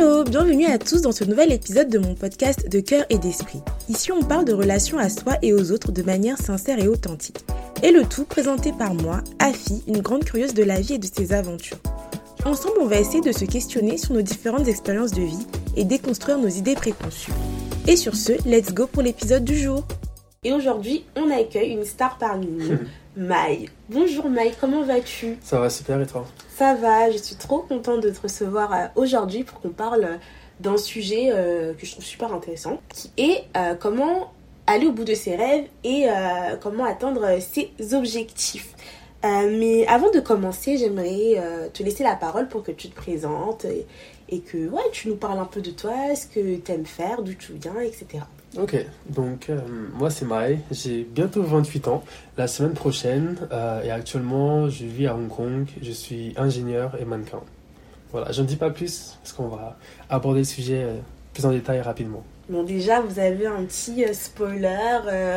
Hello, bienvenue à tous dans ce nouvel épisode de mon podcast de cœur et d'esprit. Ici on parle de relations à soi et aux autres de manière sincère et authentique. Et le tout présenté par moi, Afi, une grande curieuse de la vie et de ses aventures. Ensemble, on va essayer de se questionner sur nos différentes expériences de vie et déconstruire nos idées préconçues. Et sur ce, let's go pour l'épisode du jour. Et aujourd'hui, on accueille une star parmi nous, Maï. Bonjour Maï, comment vas-tu? Ça va super et toi? Ça va, je suis trop contente de te recevoir euh, aujourd'hui pour qu'on parle euh, d'un sujet euh, que je trouve super intéressant, qui est comment aller au bout de ses rêves et comment atteindre ses objectifs. mais avant de commencer, j'aimerais te laisser la parole pour que tu te présentes et, que ouais, tu nous parles un peu de toi, ce que tu aimes faire, d'où tu viens, etc. Ok, donc euh, moi c'est Mai, j'ai bientôt 28 ans, la semaine prochaine, euh, et actuellement je vis à Hong Kong, je suis ingénieur et mannequin. Voilà, je ne dis pas plus parce qu'on va aborder le sujet euh, plus en détail rapidement. Bon déjà vous avez un petit spoiler,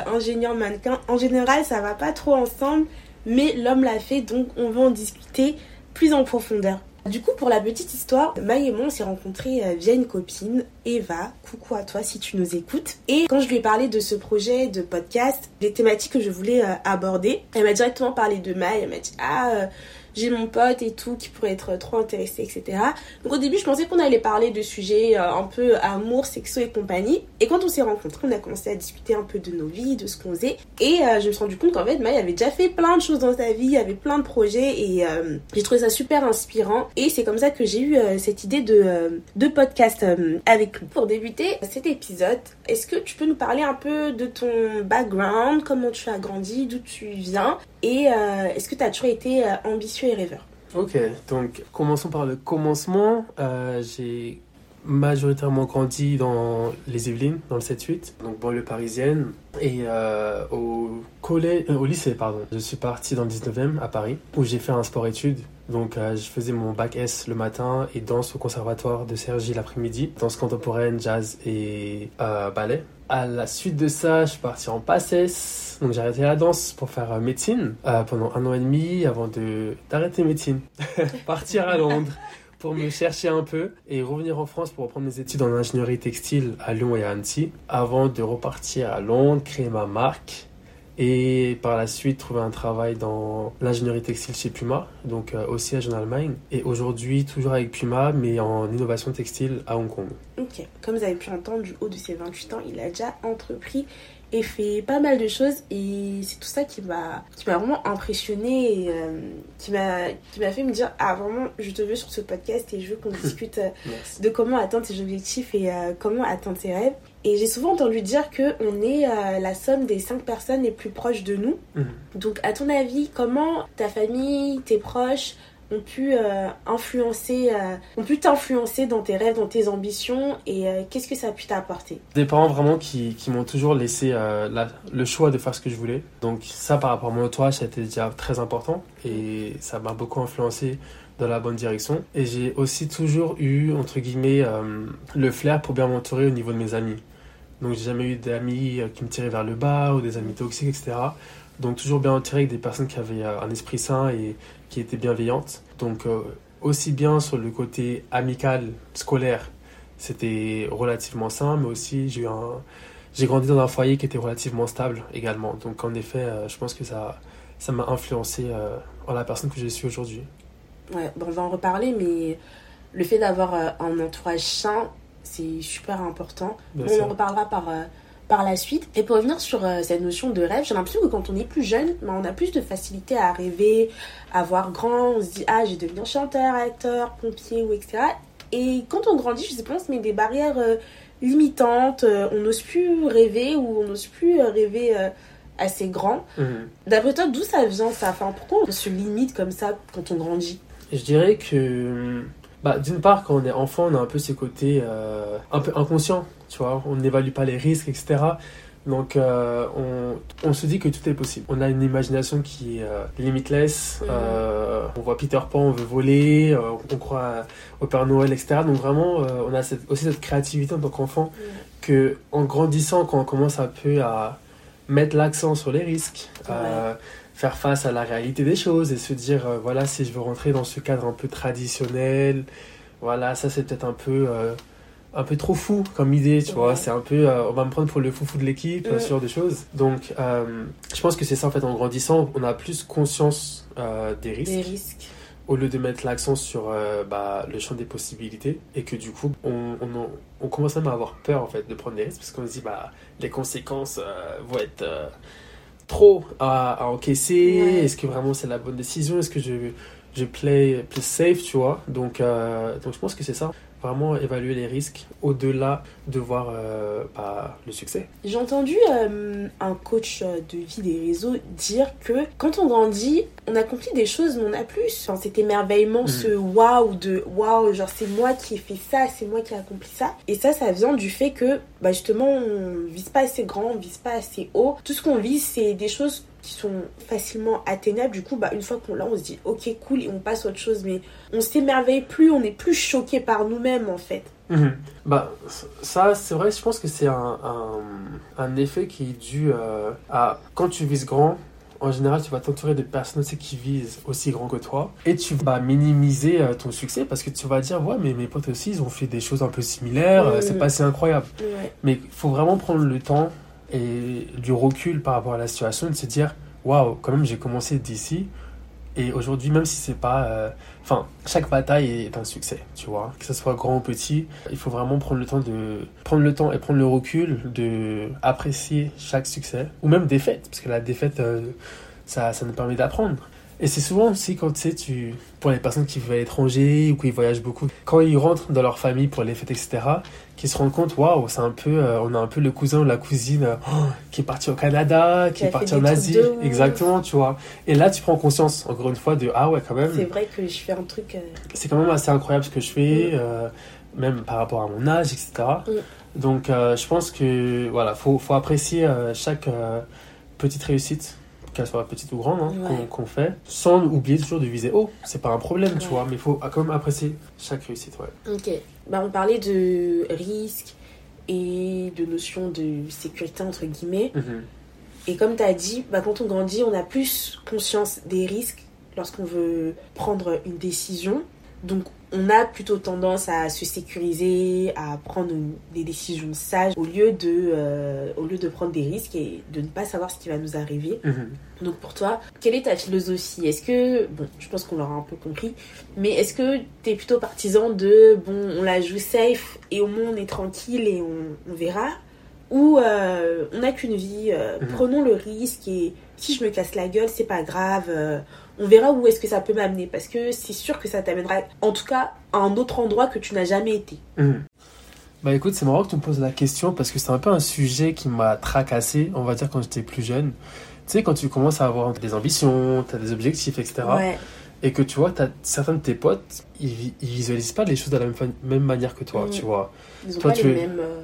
ingénieur mannequin, en général ça va pas trop ensemble, mais l'homme l'a fait donc on va en discuter plus en profondeur. Du coup, pour la petite histoire, Maï et moi, on s'est rencontrés euh, via une copine, Eva. Coucou à toi si tu nous écoutes. Et quand je lui ai parlé de ce projet de podcast, les thématiques que je voulais euh, aborder, elle m'a directement parlé de Maï. Elle m'a dit Ah, euh, j'ai mon pote et tout qui pourrait être trop intéressé, etc. Donc au début, je pensais qu'on allait parler de sujets euh, un peu amour, sexo et compagnie. Et quand on s'est rencontrés, on a commencé à discuter un peu de nos vies, de ce qu'on faisait. Et euh, je me suis rendu compte qu'en fait, Maï avait déjà fait plein de choses dans sa vie, avait plein de projets et euh, j'ai trouvé ça super inspirant. Et c'est comme ça que j'ai eu cette idée de, de podcast avec lui. Pour débuter cet épisode, est-ce que tu peux nous parler un peu de ton background, comment tu as grandi, d'où tu viens et est-ce que tu as toujours été ambitieux et rêveur? Ok, donc commençons par le commencement. Euh, j'ai majoritairement grandi dans les Yvelines, dans le 7-8, donc banlieue parisienne. Et euh, au, collège, euh, au lycée, pardon, je suis parti dans le 19e à Paris, où j'ai fait un sport-études. Donc je faisais mon bac S le matin et danse au conservatoire de Sergi l'après-midi, danse contemporaine, jazz et ballet. À la suite de ça, je suis parti en PACES. Donc j'ai arrêté la danse pour faire euh, médecine euh, pendant un an et demi avant de d'arrêter médecine. Partir à Londres pour me chercher un peu et revenir en France pour reprendre mes études en ingénierie textile à Lyon et à Annecy avant de repartir à Londres, créer ma marque et par la suite trouver un travail dans l'ingénierie textile chez Puma, donc au siège en Allemagne. Et aujourd'hui, toujours avec Puma, mais en innovation textile à Hong Kong. Ok, comme vous avez pu entendre, du haut de ses 28 ans, il a déjà entrepris et fait pas mal de choses et c'est tout ça qui m'a qui m'a vraiment impressionné et euh, qui m'a qui m'a fait me dire ah vraiment je te veux sur ce podcast et je veux qu'on discute euh, de comment atteindre ses objectifs et comment atteindre ses rêves et j'ai souvent entendu dire que on est euh, la somme des cinq personnes les plus proches de nous. Mhm. Donc, à ton avis, comment ta famille, tes proches ont pu euh, influencer, euh, ont pu t'influencer dans tes rêves, dans tes ambitions et qu'est-ce que ça a pu t'apporter? Des parents vraiment qui, qui m'ont toujours laissé le choix de faire ce que je voulais. Donc ça par rapport à mon entourage, ça a été déjà très important et ça m'a beaucoup influencé dans la bonne direction. Et j'ai aussi toujours eu, entre guillemets, le flair pour bien m'entourer au niveau de mes amis. Donc j'ai jamais eu d'amis euh, qui me tiraient vers le bas ou des amis toxiques, etc. Donc toujours bien entouré avec des personnes qui avaient euh, un esprit sain et qui étaient bienveillantes. Donc euh, aussi bien sur le côté amical, scolaire, c'était relativement sain, mais aussi j'ai un... J'ai grandi dans un foyer qui était relativement stable également. Donc en effet, je pense que ça ça m'a influencé en la personne que je suis aujourd'hui. Ouais, bon, on va en reparler, mais le fait d'avoir un entourage sain, c'est super important. on en reparlera par, euh, par la suite. Et pour revenir sur euh, cette notion de rêve, j'ai l'impression que quand on est plus jeune, ben, on a plus de facilité à rêver, à voir grand. On se dit, ah, j'ai devenir chanteur, acteur, pompier ou etc. Et quand on grandit, je sais pas, on se met des barrières euh, limitantes. on n'ose plus rêver ou on n'ose plus rêver assez grand. Mhm. D'après toi, d'où ça vient ça? Enfin, Pourquoi on se limite comme ça quand on grandit? Je dirais que bah, d'une part, quand on est enfant, on a un peu ces côtés euh, un peu inconscients, tu vois. On n'évalue pas les risques, etc. Donc, euh, on, on, se dit que tout est possible. On a une imagination qui est euh, limitless. on voit Peter Pan, on veut voler, on croit au Père Noël, etc. Donc, vraiment, on a cette, aussi cette créativité en tant qu'enfant que, en grandissant, quand on commence un peu à mettre l'accent sur les risques, faire face à la réalité des choses et se dire, euh, voilà, si je veux rentrer dans ce cadre un peu traditionnel, Voilà, ça c'est peut-être un peu, euh, un peu trop fou comme idée, tu vois. Ouais. C'est un peu, euh, on va me prendre pour le foufou de l'équipe, Mm. ce genre de choses. Donc, euh, je pense que c'est ça en fait, en grandissant, on a plus conscience euh, des risques. Des risques. au lieu de mettre l'accent sur bah, le champ des possibilités et que du coup on, on, en- on commence même à avoir peur en fait de prendre des risques parce qu'on se dit bah les conséquences vont être trop à, à encaisser. Ouais. est-ce que vraiment c'est la bonne décision? Est-ce que je je play plus safe tu vois? Donc euh, donc je pense que c'est ça. Vraiment évaluer les risques au-delà de voir euh, bah, le succès J'ai entendu euh, un coach euh, de vie des réseaux dire que quand on grandit, on accomplit des choses, mais on a plus. Enfin, cet émerveillement, Mm. ce waouh de waouh, genre c'est moi qui ai fait ça, c'est moi qui ai accompli ça. Et ça, ça vient du fait que bah, justement, on vise pas assez grand, on vise pas assez haut. Tout ce qu'on vise, c'est des choses qui sont facilement atteignables. Du coup, bah, une fois qu'on l'a, on se dit ok, cool, et on passe à autre chose. Mais on s'émerveille plus, on est plus choqué par nous-mêmes en fait. Mhm. Bah, ça, c'est vrai, je pense que c'est un, un, un effet qui est dû euh, à quand tu vises grand. En général, tu vas t'entourer de personnes aussi qui visent aussi grand que toi. Et tu vas minimiser euh, ton succès parce que tu vas dire, ouais, mais mes potes aussi, ils ont fait des choses un peu similaires, euh, c'est pas si incroyable. Mais il faut vraiment prendre le temps et du recul par rapport à la situation de se dire, waouh, quand même, j'ai commencé d'ici. Et aujourd'hui, même si c'est pas. euh, Enfin, chaque bataille est un succès, tu vois. Que ce soit grand ou petit, il faut vraiment prendre le temps de. Prendre le temps et prendre le recul de apprécier chaque succès. Ou même défaite, parce que la défaite, euh, ça, ça nous permet d'apprendre. Et c'est souvent aussi quand tu sais, tu. Pour les personnes qui vivent à l'étranger ou qui voyagent beaucoup, quand ils rentrent dans leur famille pour les fêtes, etc., qu'ils se rendent compte, waouh, c'est un peu. euh, on a un peu le cousin ou la cousine euh, oh, qui est parti au Canada, qui Qui est parti en Asie. Exactement, tu vois. Et là, tu prends conscience, encore une fois, de ah ouais, quand même, C'est vrai que je fais un truc. euh, c'est quand même assez incroyable ce que je fais, euh, même par rapport à mon âge, etc. Mm. Donc, je pense que voilà, faut, faut apprécier chaque petite réussite, qu'elle soit petite ou grande, hein, Ouais. qu'on fait, sans oublier toujours de viser haut. C'est pas un problème, tu vois, mais il faut quand même apprécier chaque réussite, ouais. Ok. Bah, on parlait de risque et de notion de sécurité, entre guillemets. Mhm. Et comme tu as dit, bah, quand on grandit, on a plus conscience des risques lorsqu'on veut prendre une décision. Donc, on a plutôt tendance à se sécuriser, à prendre des décisions sages au lieu, de, euh, au lieu de prendre des risques et de ne pas savoir ce qui va nous arriver. Mhm. Donc pour toi, quelle est ta philosophie? Est-ce que, bon, je pense qu'on l'aura un peu compris, mais est-ce que tu es plutôt partisan de, bon, on la joue safe et au moins on est tranquille et on, on verra? Ou euh, on n'a qu'une vie, euh, Mhm. prenons le risque et si je me casse la gueule, c'est pas grave, on verra où est-ce que ça peut m'amener parce que c'est sûr que ça t'amènera en tout cas à un autre endroit que tu n'as jamais été. Mhm. Bah écoute, c'est marrant que tu me poses la question parce que c'est un peu un sujet qui m'a tracassé, on va dire, quand j'étais plus jeune. Tu sais, quand tu commences à avoir des ambitions, tu as des objectifs, etc. Ouais, Et que tu vois, t'as certains de tes potes, ils, ils visualisent pas les choses de la même, même manière que toi, Mhm. tu vois. ils ont Toi, pas tu les es- mêmes euh,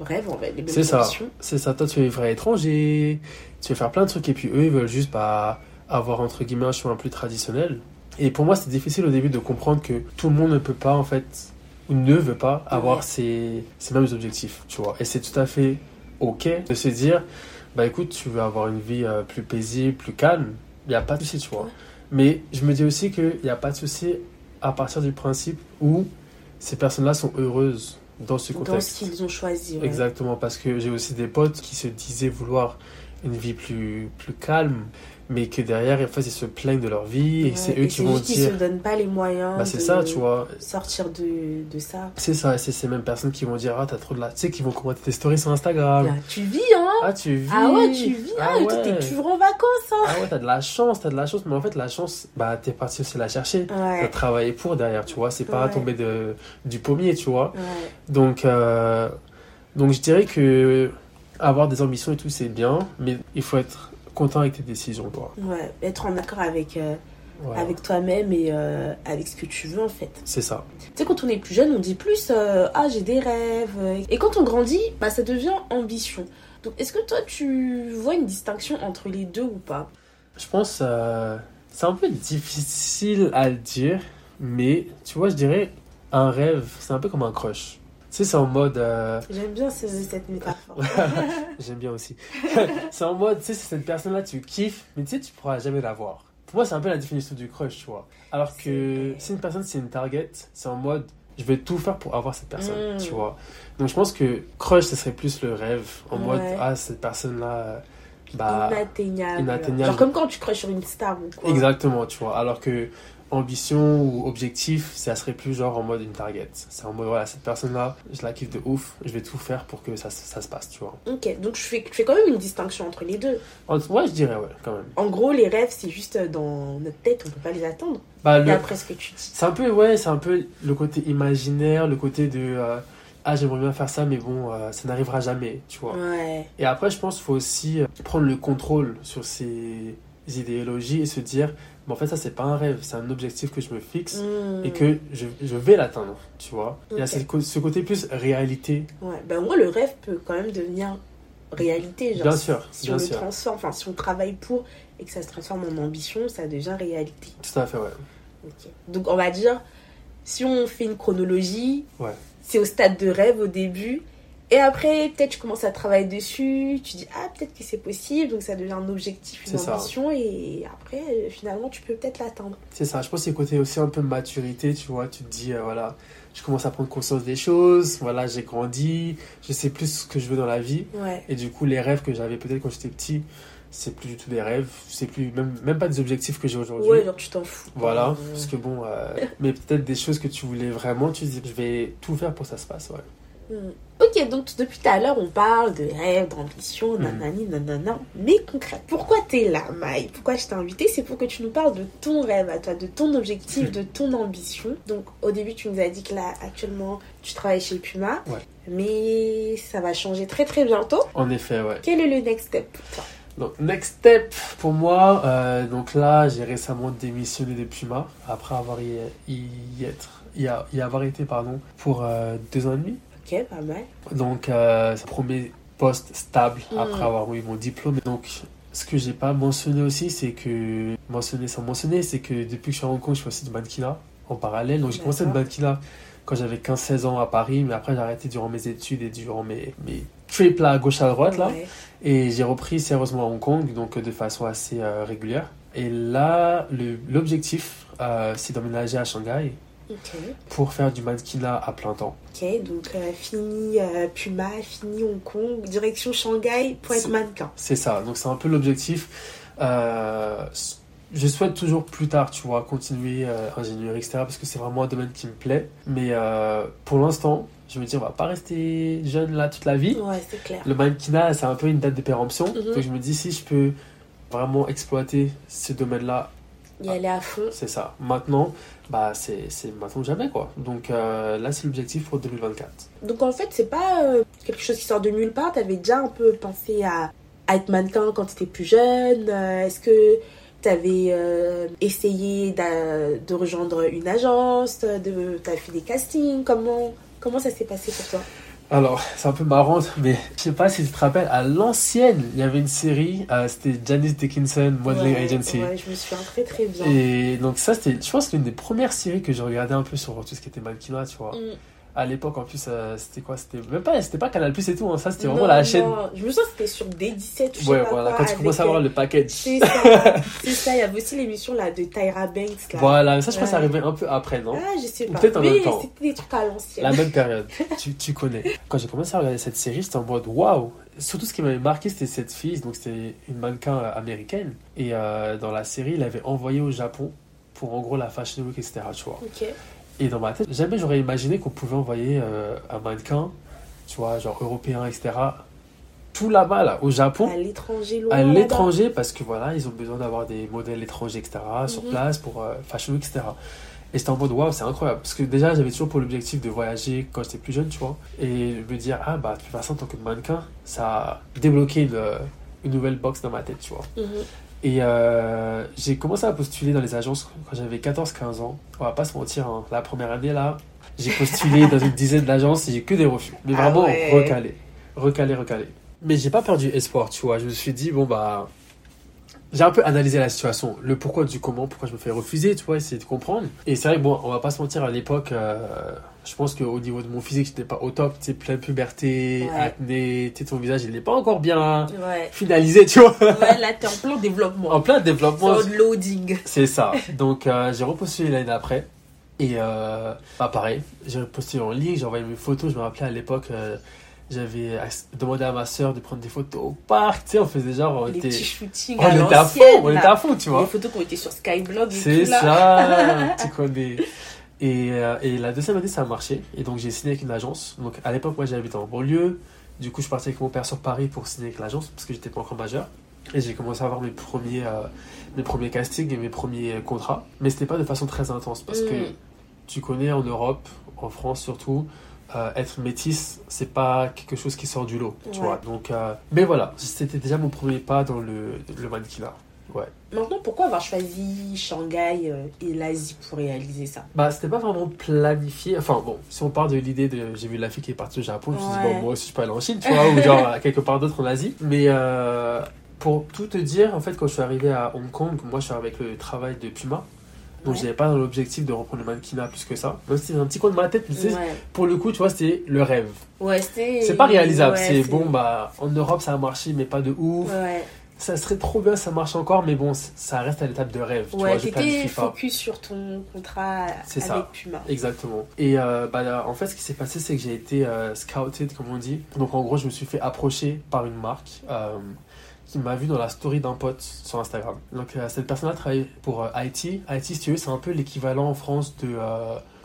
rêves, en fait, les mêmes C'est ça. C'est ça, toi tu es vrai étranger, tu veux faire plein de trucs et puis eux ils veulent juste bah, avoir entre guillemets un chemin plus traditionnel. Et pour moi c'est difficile au début de comprendre que tout le monde ne peut pas en fait, ou ne veut pas avoir ces, mêmes objectifs, tu vois. Et c'est tout à fait ok de se dire, bah écoute, tu veux avoir une vie euh, plus paisible, plus calme, il n'y a pas de souci, tu vois. Mais je me dis aussi qu'il n'y a pas de souci à partir du principe où ces personnes-là sont heureuses dans ce Dans contexte. ce qu'ils ont choisi. ouais. Exactement, parce que j'ai aussi des potes qui se disaient vouloir une vie plus, plus calme, mais que derrière, en fait, ils se plaignent de leur vie et Ouais, c'est eux qui vont juste dire. se donnent pas les moyens Bah, c'est de ça, tu vois. sortir de, de ça. C'est ça, et c'est ces mêmes personnes qui vont dire Ah, t'as trop de la. Tu sais, qui vont commenter tes stories sur Instagram. Là, tu vis, hein Ah, tu vis. Ah ouais, tu vis, Ah hein, ouais. t'es toujours en vacances, hein Ah ouais, t'as de la chance, t'as de la chance, mais en fait, la chance, bah, t'es parti aussi la chercher. T'as Ouais, travaillé pour derrière, tu vois. C'est pas tomber de, du pommier, tu vois. Donc, euh, donc je dirais que avoir des ambitions et tout, c'est bien, mais il faut être content avec tes décisions, quoi. Ouais, être en accord avec, euh, Voilà. avec toi-même et euh, avec ce que tu veux en fait. C'est ça. Tu sais, quand on est plus jeune, on dit plus euh, Ah, j'ai des rêves. Et quand on grandit, bah, ça devient ambition. Donc, est-ce que toi, tu vois une distinction entre les deux ou pas? Je pense c'est un peu difficile à le dire, mais tu vois, je dirais un rêve, c'est un peu comme un crush. Tu sais, c'est en mode. euh, J'aime bien ce- cette métaphore. J'aime bien aussi. c'est en mode, tu sais, c'est cette personne-là, tu kiffes, mais tu sais, tu pourras jamais la voir. Pour moi, c'est un peu la définition du crush, tu vois. Alors que si une personne, c'est une target, c'est en mode, je vais tout faire pour avoir cette personne, Mm. tu vois. Donc je pense que crush, ce serait plus le rêve, en mode, ah, cette personne-là, bah, inatteignable. inatteignable. Genre comme quand tu crushes sur une star ou quoi. exactement, tu vois. Alors que ambition ou objectif, ça serait plus genre en mode une target. C'est en mode, voilà, cette personne-là, je la kiffe de ouf, je vais tout faire pour que ça, ça se passe, tu vois. Ok, donc je fais, je fais quand même une distinction entre les deux. En- Ouais, je dirais, ouais, quand même. En gros, les rêves, c'est juste dans notre tête, on peut pas les attendre. Bah, le, D'après ce que tu dis. C'est un peu, ouais, c'est un peu le côté imaginaire, le côté de euh, ah, j'aimerais bien faire ça, mais bon, euh, ça n'arrivera jamais, tu vois. Ouais. Et après, je pense qu'il faut aussi euh, prendre le contrôle sur ces idéologies et se dire, mais en fait, ça, c'est pas un rêve, c'est un objectif que je me fixe Hmm. et que je, je vais l'atteindre, tu vois. Il y a ce, côté plus réalité, Ouais, ben moi, le rêve peut quand même devenir réalité. Genre, Bien sûr, si bien on sûr. le transforme, enfin, si on travaille pour et que ça se transforme en ambition, ça devient réalité. tout à fait, ouais. Donc, on va dire, si on fait une chronologie, Ouais. c'est au stade de rêve au début. Et après, peut-être tu commences à travailler dessus, tu dis, ah, peut-être que c'est possible, donc ça devient un objectif, une ça. ambition, et après, euh, finalement, tu peux peut-être l'atteindre. C'est ça, je pense que c'est côté aussi un peu maturité, tu vois. Tu te dis, euh, voilà, je commence à prendre conscience des choses, voilà, j'ai grandi, je sais plus ce que je veux dans la vie. Ouais. Et du coup, les rêves que j'avais peut-être quand j'étais petit, c'est plus du tout des rêves, c'est plus même, même pas des objectifs que j'ai aujourd'hui. Ouais, genre, tu t'en fous. Voilà, Euh, parce que bon, euh, mais peut-être des choses que tu voulais vraiment, tu te dis, je vais tout faire pour que ça se passe, ouais. Hmm. Ok, donc depuis tout à l'heure, on parle de rêve, d'ambition, Mhm. nanani, nanana. Mais concret, pourquoi t'es là, Maï? Pourquoi je t'ai invité C'est pour que tu nous parles de ton rêve à toi, de ton objectif, Mhm. de ton ambition. Donc, au début, tu nous as dit que là, actuellement, tu travailles chez Puma. Ouais. Mais ça va changer très très bientôt. En effet, ouais. Quel est le next step pour toi? Donc, next step pour moi, euh, donc là, j'ai récemment démissionné de Puma après avoir y, y être, y, a- y avoir été, pardon, pour euh, deux ans et demi. Ok, pas mal. Donc, euh, c'est le premier poste stable Mhm. après avoir eu mon diplôme. Donc, ce que j'ai pas mentionné aussi, c'est que, mentionné sans mentionner, c'est que depuis que je suis à Hong Kong, je fais aussi du mannequinat en parallèle. Donc, j'ai commencé le mannequinat quand j'avais 15-16 ans à Paris, mais après, j'ai arrêté durant mes études et durant mes, mes trips là, à gauche à droite, là. Ouais. Et j'ai repris sérieusement à Hong Kong, donc de façon assez euh, régulière. Et là, le- l'objectif, euh, c'est d'emménager à Shanghai Pour faire du mannequinat à plein temps. Ok, donc euh, fini euh, Puma, fini Hong Kong, direction Shanghai pour être mannequin. C'est ça, donc c'est un peu l'objectif. Euh, je souhaite toujours plus tard, tu vois, continuer ingénierie, etc. Parce que c'est vraiment un domaine qui me plaît. Mais pour l'instant, je me dis, on va pas rester jeune là toute la vie. Ouais, c'est clair. Le mannequinat, c'est un peu une date de péremption. Mhm. Donc je me dis, si je peux vraiment exploiter ce domaine-là Y aller à fond. C'est ça. Maintenant, bah c'est maintenant jamais quoi. Donc euh, là c'est l'objectif pour 2024. Donc en fait, c'est pas euh, quelque chose qui sort de nulle part. T'avais déjà un peu pensé à, être mannequin quand t'étais plus jeune. Euh, Est-ce que t'avais essayé de rejoindre une agence? De, T'as fait des castings? Comment, comment ça s'est passé pour toi? Alors c'est un peu marrant mais je sais pas si tu te rappelles à l'ancienne il y avait une série euh, c'était Janice Dickinson Modeling Ouais, Agency. Ouais, je me souviens très très bien. Et donc ça c'était je pense que c'est une des premières séries que je regardais un peu sur tout ce qui était mannequinat tu vois. Mm. À l'époque en plus euh, c'était quoi c'était même pas c'était pas Canal Plus et tout hein, ça c'était vraiment Non, la chaîne. non, Je me souviens que c'était sur D17 ou je sais Ouais pas voilà quoi, quand tu commences à voir euh, le package. C'est ça. Il y avait aussi l'émission là de Tyra Banks. Là. Voilà mais ça je pense que ça arrivait un peu après non? Ah, je sais pas. peut-être en Mais même temps. c'était des trucs à l'ancienne. La même période, tu, tu connais. Quand j'ai commencé à regarder cette série, j'étais en mode waouh! Surtout ce qui m'avait marqué, c'était cette fille, donc c'était une mannequin euh, américaine. Et euh, dans la série, il avait envoyé au Japon pour en gros la Fashion Week, etc. Tu vois. Ok. Et dans ma tête, jamais j'aurais imaginé qu'on pouvait envoyer euh, un mannequin, tu vois, genre européen, etc. Tout là-bas, là, au Japon À l'étranger, loin. à l'étranger parce que voilà, ils ont besoin d'avoir des modèles étrangers, etc. sur Mhm. place pour euh, Fashion Week, etc. Et j'étais en mode waouh, c'est incroyable. Parce que déjà, j'avais toujours pour l'objectif de voyager quand j'étais plus jeune, tu vois. Et me dire, ah bah, tu fais ça en tant que mannequin, ça a débloqué une, euh, une nouvelle box dans ma tête, tu vois. Mhm. Et euh, j'ai commencé à postuler dans les agences quand j'avais 14-15 ans. On va pas se mentir, hein. la première année là, j'ai postulé dans une dizaine d'agences et j'ai que des refus. Mais Ah vraiment ouais. recalé. Recalé, recalé. Mais j'ai pas perdu espoir, tu vois. Je me suis dit, bon bah. J'ai un peu analysé la situation, le pourquoi du comment, pourquoi je me fais refuser, tu vois, essayer de comprendre. Et c'est vrai que bon, on va pas se mentir, à l'époque, euh, je pense qu'au niveau de mon physique, j'étais pas au top, tu sais, pleine puberté, Ouais. acné, tu sais, ton visage, il n'est pas encore bien Ouais. finalisé, tu vois. Ouais, là, t'es en plein développement. En plein développement. En loading. C'est ça. Donc euh, j'ai repostulé l'année d'après. Et euh, bah, pareil, j'ai posté en ligne, j'ai envoyé mes photos. Je me rappelais à l'époque, euh, j'avais demandé à ma soeur de prendre des photos au parc. Tu sais, on faisait genre. On Les était, petits shootings on à était à fond, on était à fond, tu Les vois. photos qui ont été sur Skyblog et C'est ça, tu connais. Et, euh, et la deuxième année, ça a marché. Et donc, j'ai signé avec une agence. Donc, à l'époque, moi, j'habitais en banlieue. Du coup, je partais avec mon père sur Paris pour signer avec l'agence parce que j'étais pas encore majeur. Et j'ai commencé à avoir mes premiers, euh, mes premiers castings et mes premiers contrats. Mais c'était pas de façon très intense parce que Mm. tu connais en Europe, en France surtout, euh, être métisse, c'est pas quelque chose qui sort du lot, tu Ouais. vois. Donc, euh, mais voilà, c'était déjà mon premier pas dans le, le mannequinat. Ouais. Maintenant, pourquoi avoir choisi Shanghai euh, et l'Asie pour réaliser ça? Bah, c'était pas vraiment planifié. Enfin, bon, si on part de l'idée de. J'ai vu la fille qui est partie au Japon, je me suis dit, bon, moi aussi je peux aller en Chine, tu vois, ou genre quelque part d'autre en Asie. Mais euh, pour tout te dire, en fait, quand je suis arrivé à Hong Kong, moi je suis avec le travail de Puma. Donc, Ouais. j'avais pas dans l'objectif de reprendre le mannequinat plus que ça. Même si c'était un petit coin de ma tête, mais tu sais, Ouais, pour le coup, tu vois, c'était le rêve. ouais c'était. C'est pas réalisable. ouais, c'est bon, bah, en Europe ça a marché, mais pas de ouf. Ça serait trop bien, ça marche encore, mais bon, ça reste à l'étape de rêve. tu vois, ouais t'étais planifie pas. focus sur ton contrat C'est avec ça. Puma. Exactement. Et euh, bah, en fait, ce qui s'est passé, c'est que j'ai été euh, scouted, comme on dit. Donc, en gros, je me suis fait approcher par une marque euh, qui m'a vu dans la story d'un pote sur Instagram. Donc, euh, cette personne-là travaille pour IT. IT, si tu veux, c'est un peu l'équivalent en France de.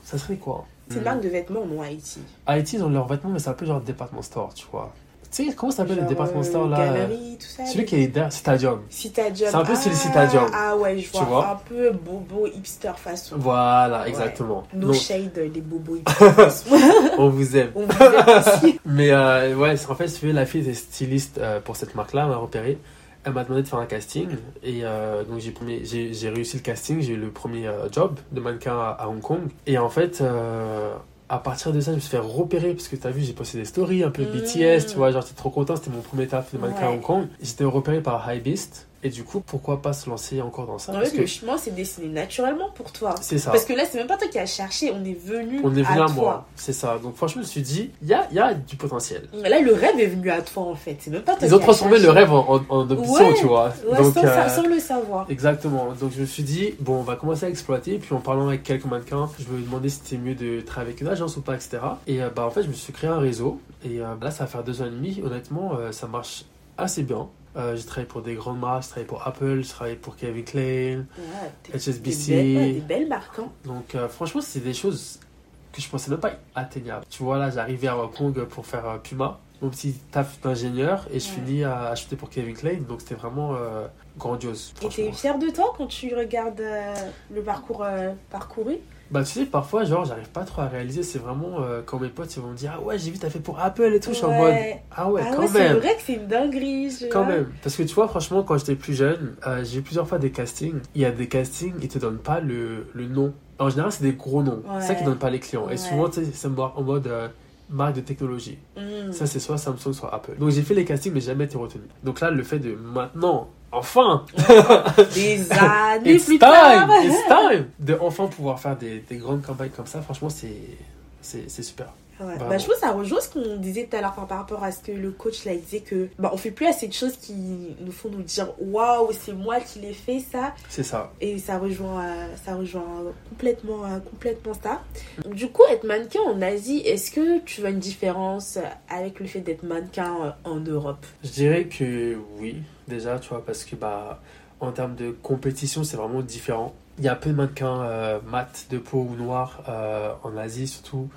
ça serait quoi? C'est une Hmm. marque de vêtements, non, Haïti IT, ils ont leurs vêtements, mais c'est un peu genre department store, tu vois. Tu sais, comment ça s'appelle le Genre, department euh, store là? Galerie, tout ça. Celui qui est derrière Stadium. Citadium. C'est un peu style Ah, Citadium. Ah ouais, je Tu vois. Un peu bobo hipster façon. Voilà, Ouais. exactement. No Donc, shade, les bobos hipster façon. on vous aime. On vous aime aussi. Mais euh, ouais, en fait, la fille était styliste euh, pour cette marque-là, m'a repéré. Elle m'a demandé de faire un casting. Et euh, donc, j'ai réussi le casting. J'ai eu le premier euh, job de mannequin à, à Hong Kong. Et en fait, euh, à partir de ça, je me suis fait repérer. Parce que tu as vu, j'ai posté des stories un peu Mm. BTS. Tu vois, genre, j'étais trop content. C'était mon premier taf de mannequin à. Hong Kong. J'étais repéré par Hypebeast. Et du coup, pourquoi pas se lancer encore dans ça? En Parce que le chemin s'est dessiné naturellement pour toi. c'est ça. Parce que là, c'est même pas toi qui as cherché, on est venu On est venu à moi. C'est ça. Donc, franchement, je me suis dit, il y a, y a du potentiel. Là, le rêve est venu à toi en fait. C'est même pas toi Ils ont transformé le rêve en, en, Ouais. tu vois. Ouais, Donc, sans, euh, sans le savoir. Exactement. Donc je me suis dit, bon, on va commencer à exploiter. Puis en parlant avec quelques mannequins, je me demandais si c'était mieux de travailler avec une agence ou pas, etc. Et euh, bah en fait, je me suis créé un réseau. Et euh, là, ça va faire deux ans et demi. Honnêtement, euh, ça marche assez bien. Euh, j'ai travaillé pour des grandes marques, j'ai travaillé pour Apple, j'ai travaillé pour Kevin Klein, Ouais, HSBC. Des belles, des belles marques. hein. Donc euh, franchement, c'est des choses que je pensais même pas atteignables. Tu vois, là, j'arrivais à Hong Kong pour faire euh, Puma, mon petit taf d'ingénieur, et je Ouais. finis à acheter pour Kevin Klein. Donc c'était vraiment grandiose. Et t'es fier de toi quand tu regardes le parcours parcouru? Bah tu sais, parfois, genre, j'arrive pas trop à réaliser. C'est vraiment euh, quand mes potes ils vont me dire Ah ouais, j'ai vu, t'as fait pour Apple et tout. Je suis en mode Ah ouais, ah quand ouais, c'est même. vrai que c'est une dinguerie. je- Quand même. Parce que tu vois, franchement, quand j'étais plus jeune, euh, j'ai eu plusieurs fois des castings. Il y a des castings, ils te donnent pas le, le nom. En général, c'est des gros noms. Ouais. C'est ça qui donnent pas les clients. Ouais. Et souvent, tu sais, c'est en mode euh, marque de technologie. Mm. Ça, c'est soit Samsung, soit Apple. Donc j'ai fait les castings, mais jamais été retenu. Donc là, le fait de maintenant, enfin, Des années It's plus time! tard. It's time! De enfin pouvoir faire des, des grandes campagnes comme ça, franchement, c'est, super. Ouais. Bah, je trouve que ça rejoint ce qu'on disait tout à l'heure enfin, par rapport à ce que le coach là il disait que bah, on fait plus assez de choses qui nous font nous dire waouh c'est moi qui l'ai fait ça C'est ça. et ça rejoint euh, ça rejoint complètement euh, complètement ça du coup être mannequin en Asie est-ce que tu vois une différence avec le fait d'être mannequin euh, en Europe? Je dirais que oui, déjà, tu vois, parce que bah, en termes de compétition, c'est vraiment différent. Il y a peu de mannequins euh, mat, de peau ou noir euh, en Asie, surtout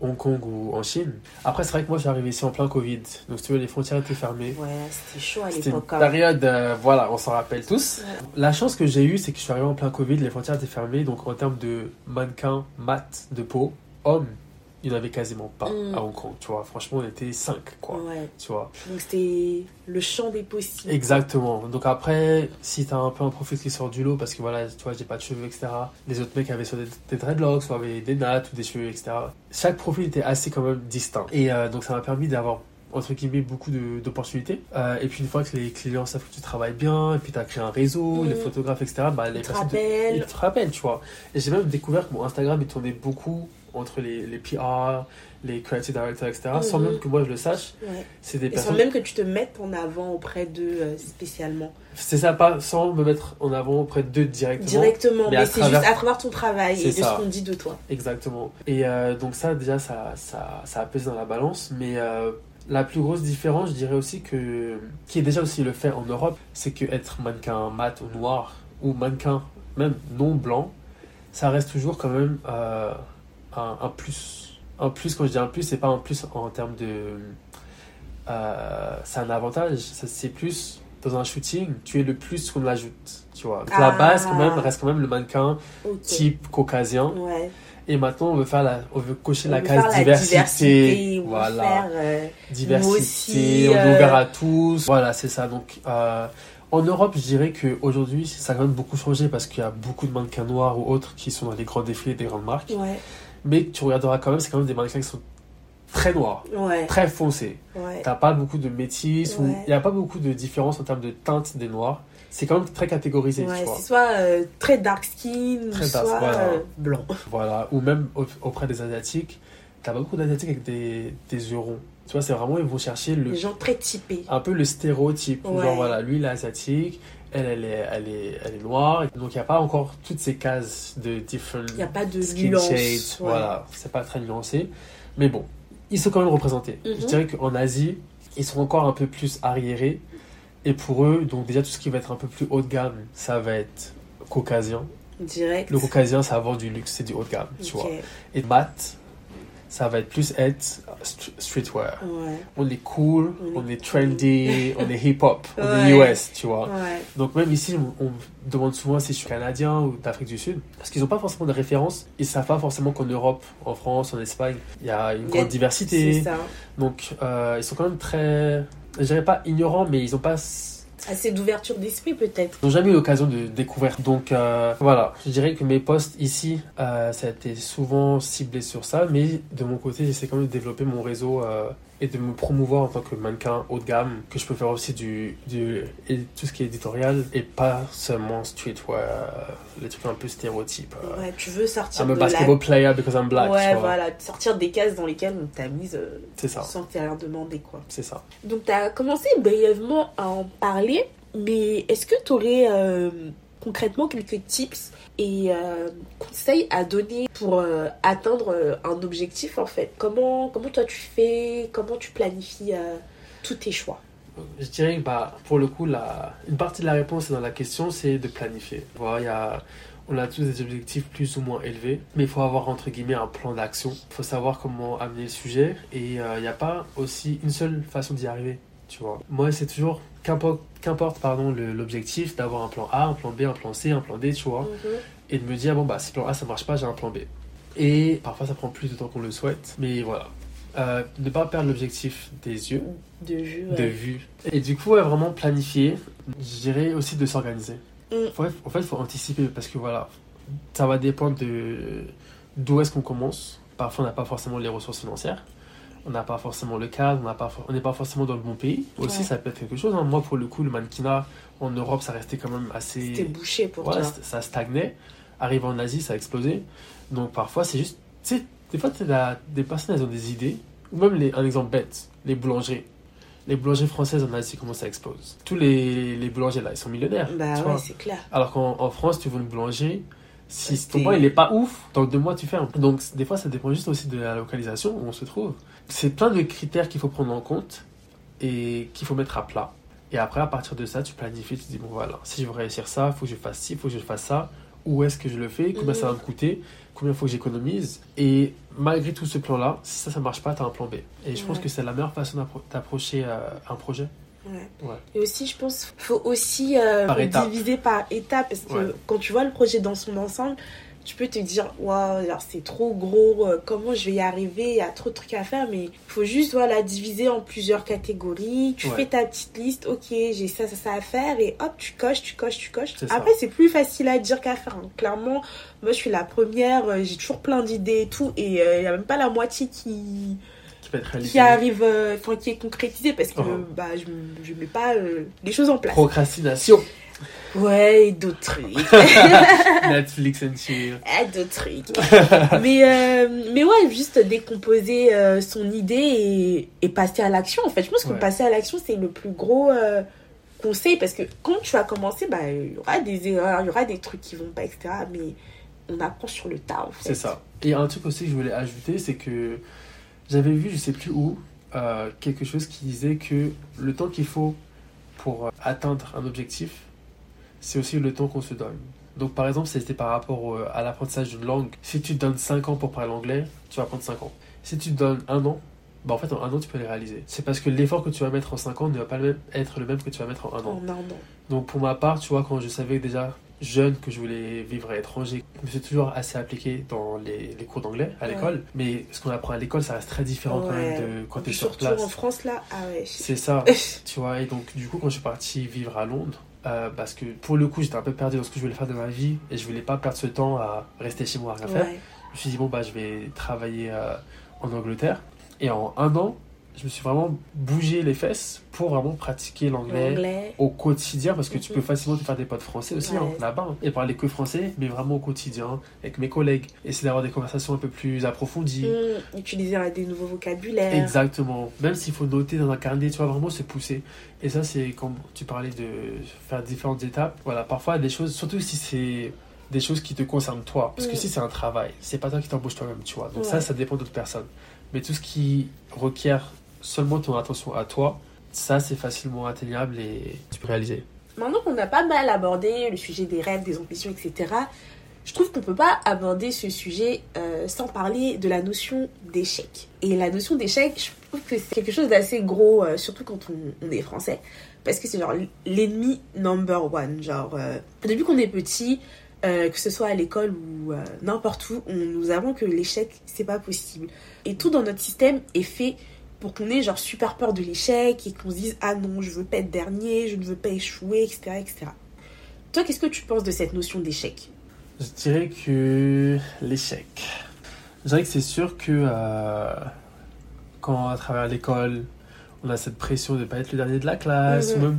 Hong Kong ou en Chine. Après, c'est vrai que moi, je suis arrivé ici en plein Covid. Donc, si tu veux, les frontières étaient fermées. ouais c'était chaud à une l'époque hein. période, euh, voilà, on s'en rappelle tous. Ouais. La chance que j'ai eue, c'est que je suis arrivé en plein Covid, les frontières étaient fermées, donc en termes de mannequins mat de peau, hommes, il n'y en avait quasiment pas Mm. à Hong Kong, tu vois. Franchement, on était 5, quoi, ouais tu vois. donc c'était le champ des possibles Exactement. Donc après, si t'as un peu un profil qui sort du lot, parce que voilà, tu vois, j'ai pas de cheveux, etc. Les autres mecs avaient soit des, des dreadlocks, soit avaient des nattes ou des cheveux, etc. Chaque profil était assez quand même distinct. Et euh, donc ça m'a permis d'avoir entre guillemets beaucoup d'opportunités Euh, et puis une fois que les clients savent que tu travailles bien et puis tu as créé un réseau Mhm. les photographes etc bah les Tu te personnes te- ils te rappellent tu vois et j'ai même découvert que mon Instagram il tournait beaucoup entre les, les PR, les creative directors, etc., sans Mhm. même que moi je le sache. Ouais. C'est des Et sans personnes. même que tu te mettes en avant auprès d'eux euh, spécialement. C'est ça, pas sans me mettre en avant auprès d'eux directement. Directement, mais c'est travers- juste à travers ton travail C'est et de ça. ce qu'on dit de toi. Exactement. Et euh, donc ça, déjà, ça, ça, ça a pesé dans la balance. Mais euh, la plus grosse différence, je dirais aussi que, qui est déjà aussi le fait en Europe, c'est que être mannequin mat ou noir, ou mannequin même non blanc, ça reste toujours quand même euh, un, un plus. Un plus, quand je dis un plus, c'est pas un plus en termes de... euh, c'est un avantage, c'est plus dans un shooting, tu es le plus qu'on ajoute, tu vois. Donc, La Ah. base quand même reste quand même le mannequin type caucasien. Ouais. Et maintenant, on veut, faire la, on veut cocher On la veut case faire la diversité. diversité, Voilà. faire, euh, Diversité, on est euh, ouvert à tous. Voilà, c'est ça. Donc, euh, en Europe, je dirais qu'aujourd'hui, ça a quand même beaucoup changé parce qu'il y a beaucoup de mannequins noirs ou autres qui sont dans les grands défilés des grandes marques. Ouais, Mais tu regarderas quand même, c'est quand même des mannequins qui sont très noirs, ouais, très foncés. ouais. T'as pas beaucoup de métis ou Ouais. il n'y a pas beaucoup de différence en termes de teinte des noirs. C'est quand même très catégorisé, c'est soit euh, très dark skin, Très dark, soit voilà. euh, blanc. Voilà, ou même au- auprès des Asiatiques, t'as pas beaucoup d'Asiatiques avec des, des yeux ronds. Tu vois, c'est vraiment, ils vont chercher le, Les gens très typés. un peu le stéréotype. Ouais. Genre, voilà, lui, il est asiatique, elle, elle est, elle est, elle est noire. Donc, il n'y a pas encore toutes ces cases de different Il n'y a pas de skin nuance. shades. ouais. Voilà, c'est pas très nuancé. Mais bon, ils sont quand même représentés. Mhm. Je dirais qu'en Asie, ils sont encore un peu plus arriérés. Et pour eux, donc déjà, tout ce qui va être un peu plus haut de gamme, ça va être caucasien. Direct. Le caucasien, ça va avoir du luxe, c'est du haut de gamme, tu vois. Et mat, ça va être plus être st- streetwear. Ouais. On est cool, On on est trendy, on est hip-hop, on Ouais. est US, tu vois. Ouais. Donc même ici, on, on me demande souvent si je suis canadien ou d'Afrique du Sud, parce qu'ils n'ont pas forcément de référence. Ils savent pas forcément qu'en Europe, en France, en Espagne, il y a une grande diversité. Ça. Donc euh, ils sont quand même très, je dirais pas ignorants, mais ils n'ont pas Assez d'ouverture d'esprit peut-être. N'ont jamais eu l'occasion de découvrir. Donc euh, voilà, je dirais que mes posts ici, euh, ça a été souvent ciblé sur ça, mais de mon côté, j'essaie quand même de développer mon réseau euh, et de me promouvoir en tant que mannequin haut de gamme, que je peux faire aussi du, du et tout ce qui est éditorial et pas seulement streetwear, euh, les trucs un peu stéréotypes. euh, Ouais, tu veux sortir I'm a de la... basketball player because I'm black. Ouais, voilà. Sortir des cases dans lesquelles on t'a mise euh, sans que t'aies rien demandé, quoi. c'est ça. Donc, tu as commencé brièvement à en parler, mais est-ce que tu aurais concrètement quelques tips et euh, conseils à donner pour euh, atteindre euh, un objectif en fait comment, comment toi tu fais? Comment tu planifies tous tes choix? Je dirais que bah, pour le coup, une partie de la réponse dans la question, c'est de planifier. Voilà. On a tous des objectifs plus ou moins élevés, mais il faut avoir entre guillemets un plan d'action. Il faut savoir comment amener le sujet et il n'y a pas aussi une seule façon d'y arriver. Tu vois. Moi, c'est toujours qu'importe, qu'importe pardon l'objectif d'avoir un plan A, un plan B, un plan C, un plan D, tu vois, et de me dire bon bah si plan A ça marche pas, j'ai un plan B. Et parfois ça prend plus de temps qu'on le souhaite, mais voilà. Euh, ne pas perdre l'objectif des yeux De vue. de vue. Et du coup, ouais, vraiment planifier. Je dirais aussi de s'organiser. Mm. Faut- En fait, il faut anticiper parce que voilà, ça va dépendre de d'où est-ce qu'on commence. Parfois, on n'a pas forcément les ressources financières. On n'a pas forcément le cadre, on n'est pas forcément dans le bon pays. Aussi, Ouais. ça peut être quelque chose. hein. Moi, pour le coup, le mannequinat en Europe, ça restait quand même assez. C'était bouché pour toi. ça stagnait. Arrivé en Asie, ça a explosé. Donc parfois, c'est juste. Tu sais, des fois, t'as des personnes, elles ont des idées. Ou même les, un exemple bête, les boulangeries. Les boulangeries françaises en Asie, comment ça explose? Tous les, les boulangers là, ils sont millionnaires. Bah ouais, c'est clair. Alors qu'en en France, tu veux une boulangerie. Si ton pain il est pas ouf, dans deux mois tu fermes. Donc des fois ça dépend juste aussi de la localisation où on se trouve. C'est plein de critères qu'il faut prendre en compte et qu'il faut mettre à plat. Et après à partir de ça tu planifies, tu te dis bon voilà, si je veux réussir ça, il faut que je fasse ci, il faut que je fasse ça. Où est-ce que je le fais? Combien ça va me coûter? Combien il faut que j'économise? Et malgré tout ce plan-là, si ça ça marche pas, tu as un plan B. Et je pense que c'est la meilleure façon d'appro- d'approcher euh, un projet. Ouais. Ouais. Et aussi, je pense faut aussi euh, Par étape. diviser par étapes parce que Ouais. quand tu vois le projet dans son ensemble, tu peux te dire waouh, alors c'est trop gros, euh, comment je vais y arriver, il y a trop de trucs à faire, mais il faut juste voilà diviser en plusieurs catégories. Tu Ouais. fais ta petite liste, ok, j'ai ça, ça, ça à faire et hop, tu coches, tu coches, tu coches. Après, c'est plus facile à dire qu'à faire. hein. Clairement, moi je suis la première, euh, j'ai toujours plein d'idées et tout, et euh, il y a même pas la moitié qui Qui être réalisé. qui arrive, euh, enfin qui est concrétisée parce que Mhm. bah, je, je mets pas euh, les choses en place. Procrastination. Ouais, et d'autres trucs. Netflix and chill. Ah, d'autres trucs. mais, euh, mais ouais, juste décomposer euh, son idée et, et passer à l'action. En fait, je pense que Ouais. passer à l'action, c'est le plus gros euh, conseil parce que quand tu vas commencer, bah, il y aura des erreurs, il y aura des trucs qui vont pas, etc. Mais on apprend sur le tas, en fait. C'est ça. Et un truc aussi que je voulais ajouter, c'est que j'avais vu, je sais plus où, euh, quelque chose qui disait que le temps qu'il faut pour euh, atteindre un objectif, c'est aussi le temps qu'on se donne. Donc par exemple, c'était par rapport au- à l'apprentissage d'une langue. Si tu te donnes 5 ans pour parler anglais, tu vas prendre 5 ans. Si tu te donnes un an, bah en fait en un an tu peux les réaliser. C'est parce que l'effort que tu vas mettre en 5 ans ne va pas être le même que tu vas mettre en un an. En un an. Donc pour ma part, tu vois, quand je savais déjà jeune que je voulais vivre à l'étranger, je me suis toujours assez appliqué dans les, les cours d'anglais à Ouais. l'école. Mais ce qu'on apprend à l'école, ça reste très différent quand même de quand tu es sur place. en France, là. Ah ouais. C'est ça, tu vois. Et donc du coup, quand je suis parti vivre à Londres, euh, parce que pour le coup, j'étais un peu perdu dans ce que je voulais faire de ma vie et je voulais pas perdre ce temps à rester chez moi à rien faire. Je me suis dit, bon, bah, je vais travailler euh, en Angleterre. Et en un an, je me suis vraiment bougé les fesses pour vraiment pratiquer l'anglais au quotidien parce que tu peux facilement te faire des potes français aussi Ouais. hein, là-bas hein. et parler que français mais vraiment au quotidien avec mes collègues. Essayer d'avoir des conversations un peu plus approfondies. Mmh, utiliser des nouveaux vocabulaires. exactement. Même s'il faut noter dans un carnet tu vois vraiment se pousser. Et ça c'est comme tu parlais de faire différentes étapes. Voilà parfois des choses surtout si c'est des choses qui te concernent toi. Parce que Mhm. si c'est un travail c'est pas toi qui t'embauches toi-même tu vois. Donc ça ça dépend d'autres personnes. Mais tout ce qui requiert seulement ton attention à toi ça c'est facilement atteignable et tu peux réaliser Maintenant qu'on a pas mal abordé le sujet des rêves, des ambitions, etc., je trouve qu'on peut pas aborder ce sujet euh, sans parler de la notion d'échec. Et la notion d'échec, je trouve que c'est quelque chose d'assez gros, euh, surtout quand on, est français, parce que c'est genre l'ennemi number one. Genre, euh, depuis qu'on est petit, que ce soit à l'école ou n'importe où, on nous apprend que l'échec, c'est pas possible. Et tout dans notre système est fait pour qu'on ait genre super peur de l'échec et qu'on se dise ah non je veux pas être dernier, je ne veux pas échouer, etc. etc. Toi qu'est-ce que tu penses de cette notion d'échec? Je dirais que l'échec. Je dirais que c'est sûr que euh, quand à travers l'école, on a cette pression de ne pas être le dernier de la classe, Mhm. ou même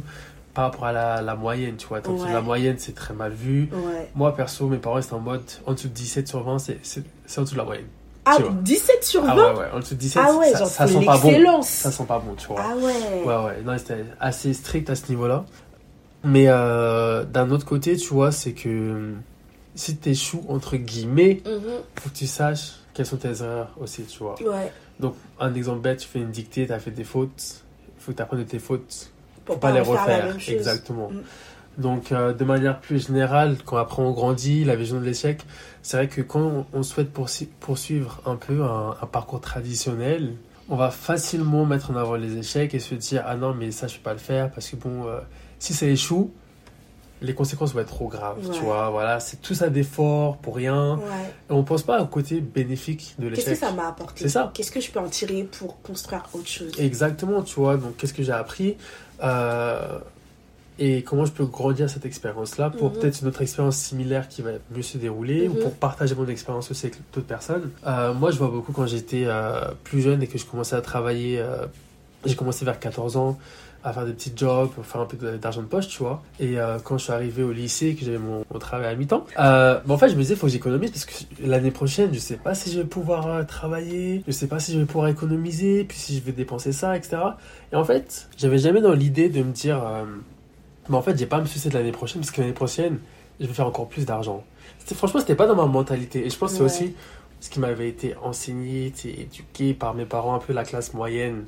par rapport à la, la moyenne, tu vois. Ouais. la moyenne, c'est très mal vu. Ouais. Moi, perso, mes parents, étaient en mode en dessous de 17 sur 20, c'est c'est- c'est en dessous de la moyenne. Ah, Tu vois. 17 sur 20 Ah ouais, ouais, en dessous de 17, Ah ouais, ça, sent pas bon. Ça sent pas bon, tu vois. Ah ouais. Ouais, ouais, non, c'était assez strict à ce niveau-là. Mais euh, d'un autre côté, tu vois, c'est que euh, si t'échoues, entre guillemets, Mhm. faut que tu saches quelles sont tes erreurs aussi, tu vois. Ouais. Donc, un exemple bête, tu fais une dictée, t'as fait des fautes, faut que tu apprennes de tes fautes, Pour faut pas, les refaire. Exactement. Mm. Donc, euh, de manière plus générale, quand après on grandit, la vision de l'échec, c'est vrai que quand on, souhaite poursuivre un peu un, un parcours traditionnel, on va facilement mettre en avant les échecs et se dire ah non mais ça je peux pas le faire parce que bon euh, si ça échoue les conséquences vont être trop graves Ouais. tu vois voilà c'est tout ça d'efforts pour rien Ouais. et on pense pas au côté bénéfique de Qu'est-ce que l'échec ça m'a apporté? C'est ça. Qu'est-ce que je peux en tirer pour construire autre chose? Exactement, tu vois. Donc, qu'est-ce que j'ai appris? Euh, et comment je peux grandir cette expérience-là pour Mhm. peut-être une autre expérience similaire qui va mieux se dérouler Mhm. ou pour partager mon expérience aussi avec d'autres personnes. Euh, moi, je vois beaucoup quand j'étais euh, plus jeune et que je commençais à travailler. euh, j'ai commencé vers 14 ans à faire des petits jobs, pour faire un peu d'argent de poche, tu vois. Et euh, quand je suis arrivé au lycée, que j'avais mon, mon travail à mi-temps, euh, bah, en fait, je me disais, il faut que j'économise parce que l'année prochaine, je sais pas si je vais pouvoir euh, travailler, je sais pas si je vais pouvoir économiser, puis si je vais dépenser ça, etc. Et en fait, j'avais jamais dans l'idée de me dire, mais en fait, j'ai pas à me soucier de l'année prochaine parce que l'année prochaine, je vais faire encore plus d'argent. Franchement, c'était pas dans ma mentalité. Et je pense que c'est Ouais. aussi ce qui m'avait été enseigné, éduqué par mes parents, un peu la classe moyenne,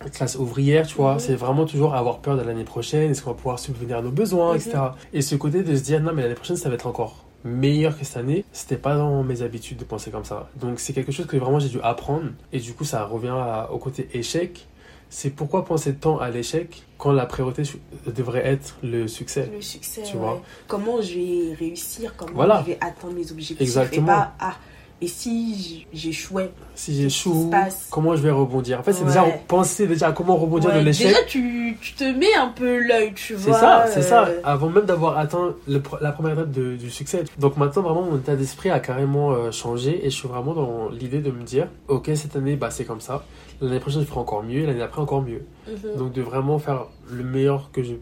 la classe ouvrière, tu vois. Mhm. C'est vraiment toujours avoir peur de l'année prochaine, est-ce qu'on va pouvoir subvenir à nos besoins, Mhm. etc. Et ce côté de se dire, non, mais l'année prochaine, ça va être encore meilleur que cette année, c'était pas dans mes habitudes de penser comme ça. Donc c'est quelque chose que vraiment j'ai dû apprendre. Et du coup, ça revient à- au côté échec. C'est pourquoi penser tant à l'échec quand la priorité devrait être le succès. Le succès, Tu ouais. vois. Comment je vais réussir, comment Voilà. je vais atteindre mes objectifs? Exactement. Et pas, ah, et si j'échouais Si j'échoue, comment je vais rebondir? En fait, c'est Ouais. déjà penser déjà à comment rebondir Ouais, de l'échec. Déjà, tu, tu te mets un peu l'œil, tu C'est vois. ça, c'est ça, euh, avant même d'avoir atteint le la première étape de- du succès. Donc maintenant, vraiment, mon état d'esprit a carrément euh, changé et je suis vraiment dans l'idée de me dire, ok, cette année, bah, c'est comme ça. L'année prochaine, je ferai encore mieux, l'année d'après, encore mieux. mhm. Donc de vraiment faire le meilleur que je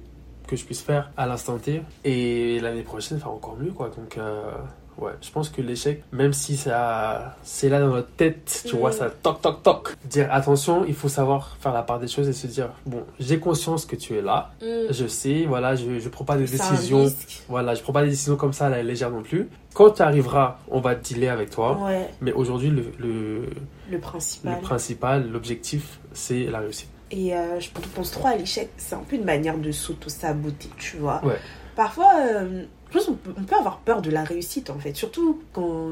que je puisse faire à l'instant T. Et l'année prochaine, faire encore mieux, quoi. Donc, euh, ouais, je pense que l'échec, même si ça, c'est là dans notre tête, tu Mm. vois, ça toc, toc, toc. Dire attention, il faut savoir faire la part des choses et se dire, bon, j'ai conscience que tu es là, Mm. je sais, voilà, je, je prends pas de C'est un décision. risque. Voilà, je prends pas des décisions comme ça à la légère non plus. Quand tu arriveras, on va dealer avec toi. Ouais, Mais aujourd'hui, le, le, le le principal. l'objectif, c'est la réussite. Et euh, je pense trop à l'échec, c'est un peu une manière de s'auto-saboter, tu vois. Ouais. Parfois, euh, pense qu'on peut, on peut avoir peur de la réussite en fait, surtout quand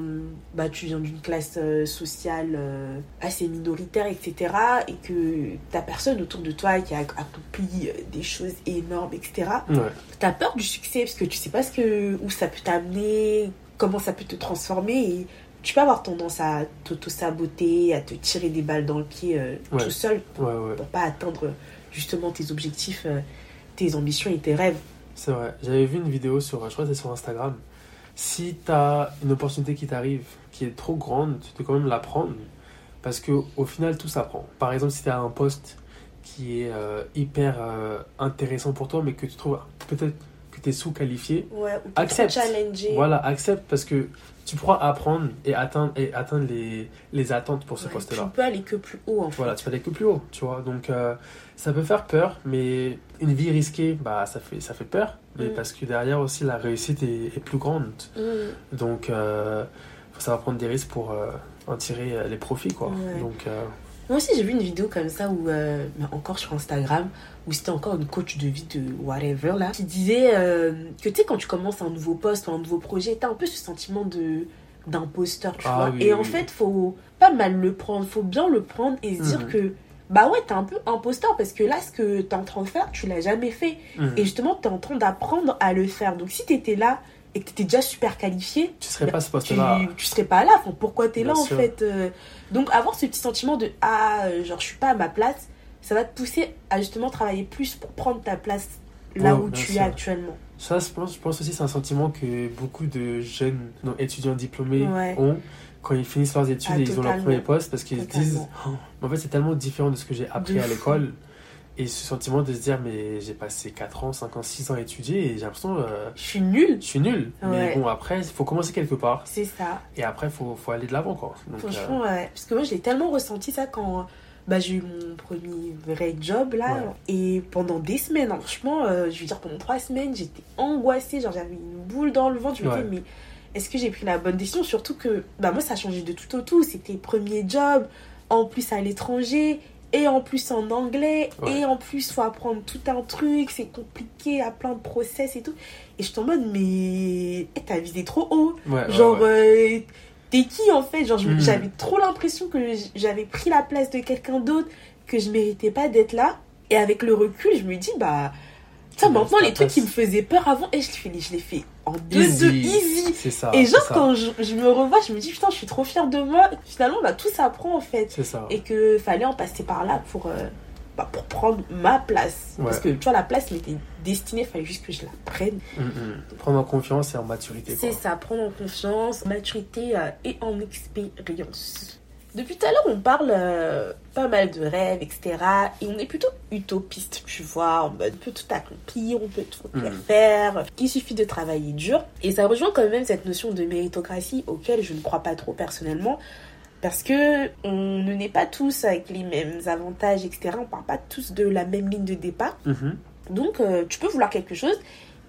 bah, tu viens d'une classe euh, sociale euh, assez minoritaire, etc. Et que t'as personne autour de toi qui a accompli euh, des choses énormes, etc. Ouais. T'as peur du succès parce que tu sais pas ce que, où ça peut t'amener, comment ça peut te transformer et tu peux avoir tendance à t'auto-saboter, à te tirer des balles dans le pied euh, Ouais. tout seul ouais. pour pas atteindre justement tes objectifs, tes ambitions et tes rêves. C'est vrai. J'avais vu une vidéo sur, je crois c'est sur Instagram. Si tu as une opportunité qui t'arrive, qui est trop grande, tu dois quand même la prendre. Parce que au final, tout s'apprend. Par exemple, si tu as un poste qui est euh, hyper euh, intéressant pour toi, mais que tu trouves peut-être que tu es sous-qualifié, Ouais, ou Accepte. voilà, accepte parce que tu pourras apprendre et atteindre, et atteindre les, les attentes pour ce Ouais, poste-là. Tu peux aller que plus haut en fait. Voilà, tu peux aller que plus haut, tu vois. Donc, euh, ça peut faire peur, mais une vie risquée, bah, ça fait, ça fait peur. Mais Mm. parce que derrière aussi, la réussite est, est plus grande. Mm. Donc, euh, faut savoir prendre des risques pour euh, en tirer euh, les profits, quoi. Ouais. Donc, Moi aussi, j'ai vu une vidéo comme ça où, euh, bah, encore sur Instagram, où c'était encore une coach de vie de whatever là, qui disait euh, que tu sais, quand tu commences un nouveau poste ou un nouveau projet, t'as un peu ce sentiment de d'imposteur, tu Ah vois. oui, et oui, en fait, faut pas mal le prendre, faut bien le prendre et se dire Mhm. que bah ouais, t'es un peu imposteur parce que là, ce que t'es en train de faire, tu l'as jamais fait. mhm. Et justement, t'es en train d'apprendre à le faire. Donc si t'étais là et que t'étais déjà super qualifié, tu serais pas à ce tu, poste-là. tu serais pas là. Enfin, pourquoi t'es là Bien en sûr. fait euh. Donc avoir ce petit sentiment de ah euh, genre je suis pas à ma place, ça va te pousser à justement travailler plus pour prendre ta place là Ouais, où tu es actuellement. Ça, je pense, je pense aussi c'est un sentiment que beaucoup de jeunes non, étudiants diplômés Ouais. ont quand ils finissent leurs études Ah, et ils ont leur premier poste parce qu'ils se disent. Oh, en fait c'est tellement différent de ce que j'ai appris De à l'école et ce sentiment de se dire mais j'ai passé 4 ans, 5 ans, 6 ans à étudier et j'ai l'impression euh, Je suis nulle. je suis nul mais bon après il faut commencer quelque part C'est ça. et après il faut, faut aller de l'avant quoi donc euh, Franchement, ouais. Parce que moi, je l'ai tellement ressenti ça quand bah, j'ai eu mon premier vrai job là. Ouais. Et pendant des semaines, hein, franchement, euh, je veux dire, pendant trois semaines, j'étais angoissée. Genre, j'avais une boule dans le ventre. Je me disais, mais est-ce que j'ai pris la bonne décision? Surtout que bah, moi, ça a changé de tout au tout. C'était premier job, en plus à l'étranger. Et en plus en anglais, Ouais. et en plus faut apprendre tout un truc, c'est compliqué, à plein de process et tout. Et je suis en mode, mais eh, t'as visé trop haut. ouais, Genre, euh, t'es qui en fait? Genre, Mhm. j'avais trop l'impression que j'avais pris la place de quelqu'un d'autre, que je méritais pas d'être là. Et avec le recul, je me dis, bah, ça mérites ta les trucs qui me faisaient peur avant, et je les fais, je les fais en deux, Easy. deux, easy. c'est ça Et genre, ça. quand je, je me revois, je me dis, putain, je suis trop fière de moi. Finalement, bah, tout s'apprend en fait. c'est ça Et que fallait en passer par là pour, euh, bah, pour prendre ma place. Ouais. Parce que, tu vois, la place m'était destinée, fallait juste que je la prenne. Mm, mm. prendre en confiance et en maturité. C'est ça, prendre en confiance, maturité euh, et en expérience. Depuis tout à l'heure, on parle euh, pas mal de rêves, etc. Et on est plutôt utopiste, tu vois. En mode, on peut tout accomplir, on peut tout Mhm. faire. Il suffit de travailler dur. Et ça rejoint quand même cette notion de méritocratie auquel je ne crois pas trop personnellement. Parce que on ne naît pas tous avec les mêmes avantages, etc. On part pas tous de la même ligne de départ. Mhm. Donc, euh, tu peux vouloir quelque chose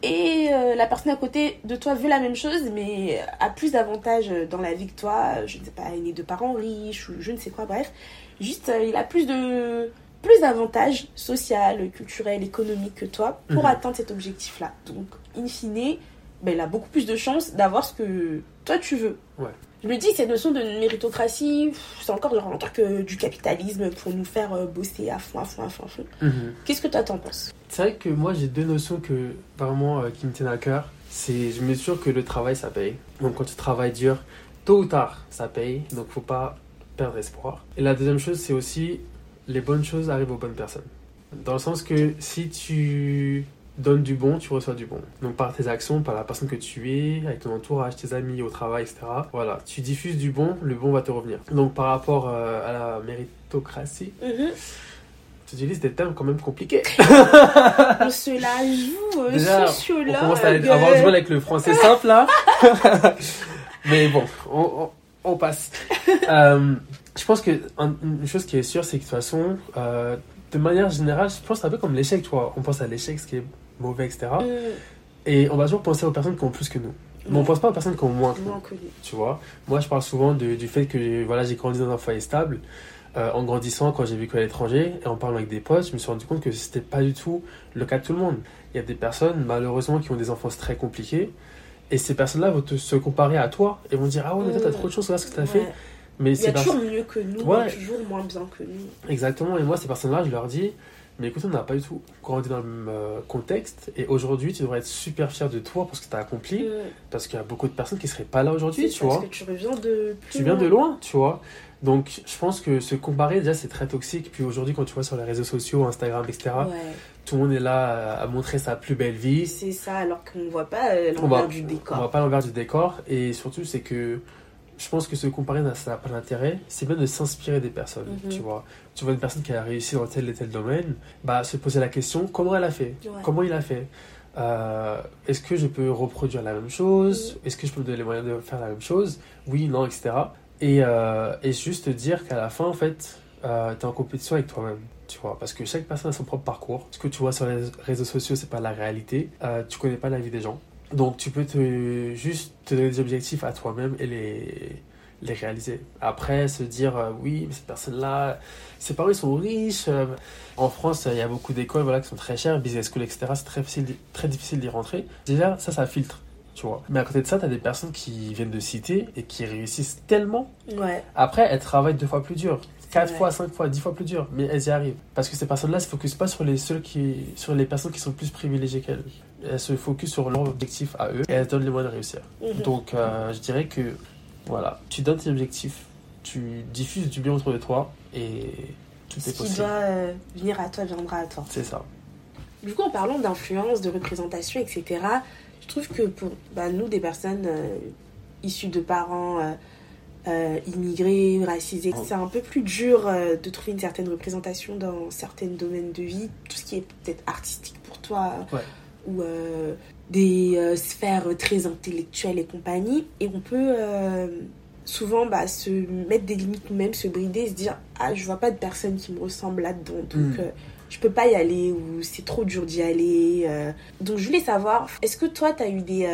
et euh, la personne à côté de toi veut la même chose, mais a plus d'avantages dans la vie que toi. Je ne sais pas, il est de parents riches ou je ne sais quoi, bref. Juste, euh, il a plus de plus d'avantages sociaux, culturels, économiques que toi pour Mhm. atteindre cet objectif-là. Donc, in fine, ben, il a beaucoup plus de chances d'avoir ce que toi tu veux. Ouais. Je me dis cette notion de méritocratie, c'est encore genre un truc euh, du capitalisme pour nous faire euh, bosser à fond, à fond, à fond, à fond. Mhm. Qu'est-ce que toi t'en penses? C'est vrai que moi j'ai deux notions que vraiment euh, qui me tiennent à cœur. C'est je me suis sûr que le travail ça paye. Donc quand tu travailles dur, tôt ou tard ça paye. Donc faut pas perdre espoir. Et la deuxième chose c'est aussi les bonnes choses arrivent aux bonnes personnes. Dans le sens que si tu donnes du bon, tu reçois du bon. Donc par tes actions, par la personne que tu es, avec ton entourage, tes amis, au travail, etc. Voilà, tu diffuses du bon, le bon va te revenir. Donc par rapport euh, à la méritocratie, tu utilises des termes quand même compliqués. On se la joue, euh, Déjà, on sociologue. commence à avoir du mal avec le français simple là. Mais bon, on, on- on passe. Euh, je pense que un- une chose qui est sûre, c'est que de toute façon, euh, de manière générale, je pense un peu comme l'échec, tu vois. On pense à l'échec, ce qui est mauvais, etc. Mm, Et on va toujours penser aux personnes qui ont plus que nous. Mais on ouais, pense pas aux personnes qui ont moins que nous. tu vois. Moi, je parle souvent de- du fait que voilà, j'ai grandi dans un foyer stable. Euh, en grandissant, quand j'ai vécu à l'étranger et en parlant avec des potes, je me suis rendu compte que c'était pas du tout le cas de tout le monde. Il y a des personnes, malheureusement, qui ont des enfances très compliquées. Et ces personnes-là vont te, se comparer à toi et vont dire Ah ouais, mais toi, t'as Mm. trop de chance, regarde ce que t'as Ouais. fait. Mais Il y a personnes. toujours mieux que nous, Ouais. toujours moins bien que nous. Exactement, et moi, ces personnes-là, je leur dis Mais écoute, on n'a pas du tout grandi dans le même euh, contexte. Et aujourd'hui, tu devrais être super fier de toi pour ce que tu as accompli. Mm. Parce qu'il y a beaucoup de personnes qui seraient pas là aujourd'hui, tu parce vois. que tu reviens de plus tu viens de loin, tu vois. Donc, je pense que se comparer, déjà, c'est très toxique. Puis aujourd'hui, quand tu vois sur les réseaux sociaux, Instagram, etc., Ouais, tout le monde est là à- à montrer sa plus belle vie. c'est ça, alors qu'on voit pas euh, l'envers du On décor. voit pas l'envers du décor. Et surtout, c'est que je pense que se comparer, ça n'a pas d'intérêt. C'est bien de s'inspirer des personnes, Mhm. tu vois. Tu vois une personne qui a réussi dans tel et tel domaine, bah, se poser la question comment elle a fait? Ouais. Comment il a fait? Euh, Est-ce que je peux reproduire la même chose? Est-ce que je peux me donner les moyens de faire la même chose? Oui, non, etc. Et, euh, et juste te dire qu'à la fin, en fait, tu es en compétition avec toi-même. Tu vois, parce que chaque personne a son propre parcours. Ce que tu vois sur les réseaux sociaux, c'est pas la réalité. Euh, tu connais pas la vie des gens. Donc tu peux te, juste te donner des objectifs à toi-même et les, les réaliser. Après, se dire, euh, oui, mais cette personne-là, ses parents ils sont riches. euh, en France, il y a beaucoup d'écoles voilà, qui sont très chères, business school, etc. C'est très difficile, d'y- très difficile d'y rentrer. Déjà, ça, ça filtre. Tu vois. Mais à côté de ça, tu as des personnes qui viennent de citer et qui réussissent tellement. Ouais, Après, elles travaillent deux fois plus dur. Quatre fois, cinq fois, dix fois plus dur. Mais elles y arrivent. Parce que ces personnes-là se focusent pas sur les, qui, sur les personnes qui sont plus privilégiées qu'elles. Elles se focusent sur leur objectif à eux et elles donnent les moyens de réussir. Mhm. Donc, euh, je dirais que, voilà, tu donnes tes objectifs, tu diffuses du bien autour de toi et tout ce est qui possible. doit euh, venir à toi viendra à toi. C'est ça. Du coup, en parlant d'influence, de représentation, etc., je trouve que pour bah, nous, des personnes euh, issues de parents euh, euh, immigrés, racisés, Oh. c'est un peu plus dur euh, de trouver une certaine représentation dans certains domaines de vie, tout ce qui est peut-être artistique pour toi, Ouais. Ou euh, des euh, sphères très intellectuelles et compagnie. Et on peut euh, souvent bah, se mettre des limites nous-mêmes, se brider, se dire Ah, je vois pas de personne qui me ressemble là-dedans. Donc, Mm. je peux pas y aller ou c'est trop dur d'y aller. Donc je voulais savoir, est-ce que toi tu as eu des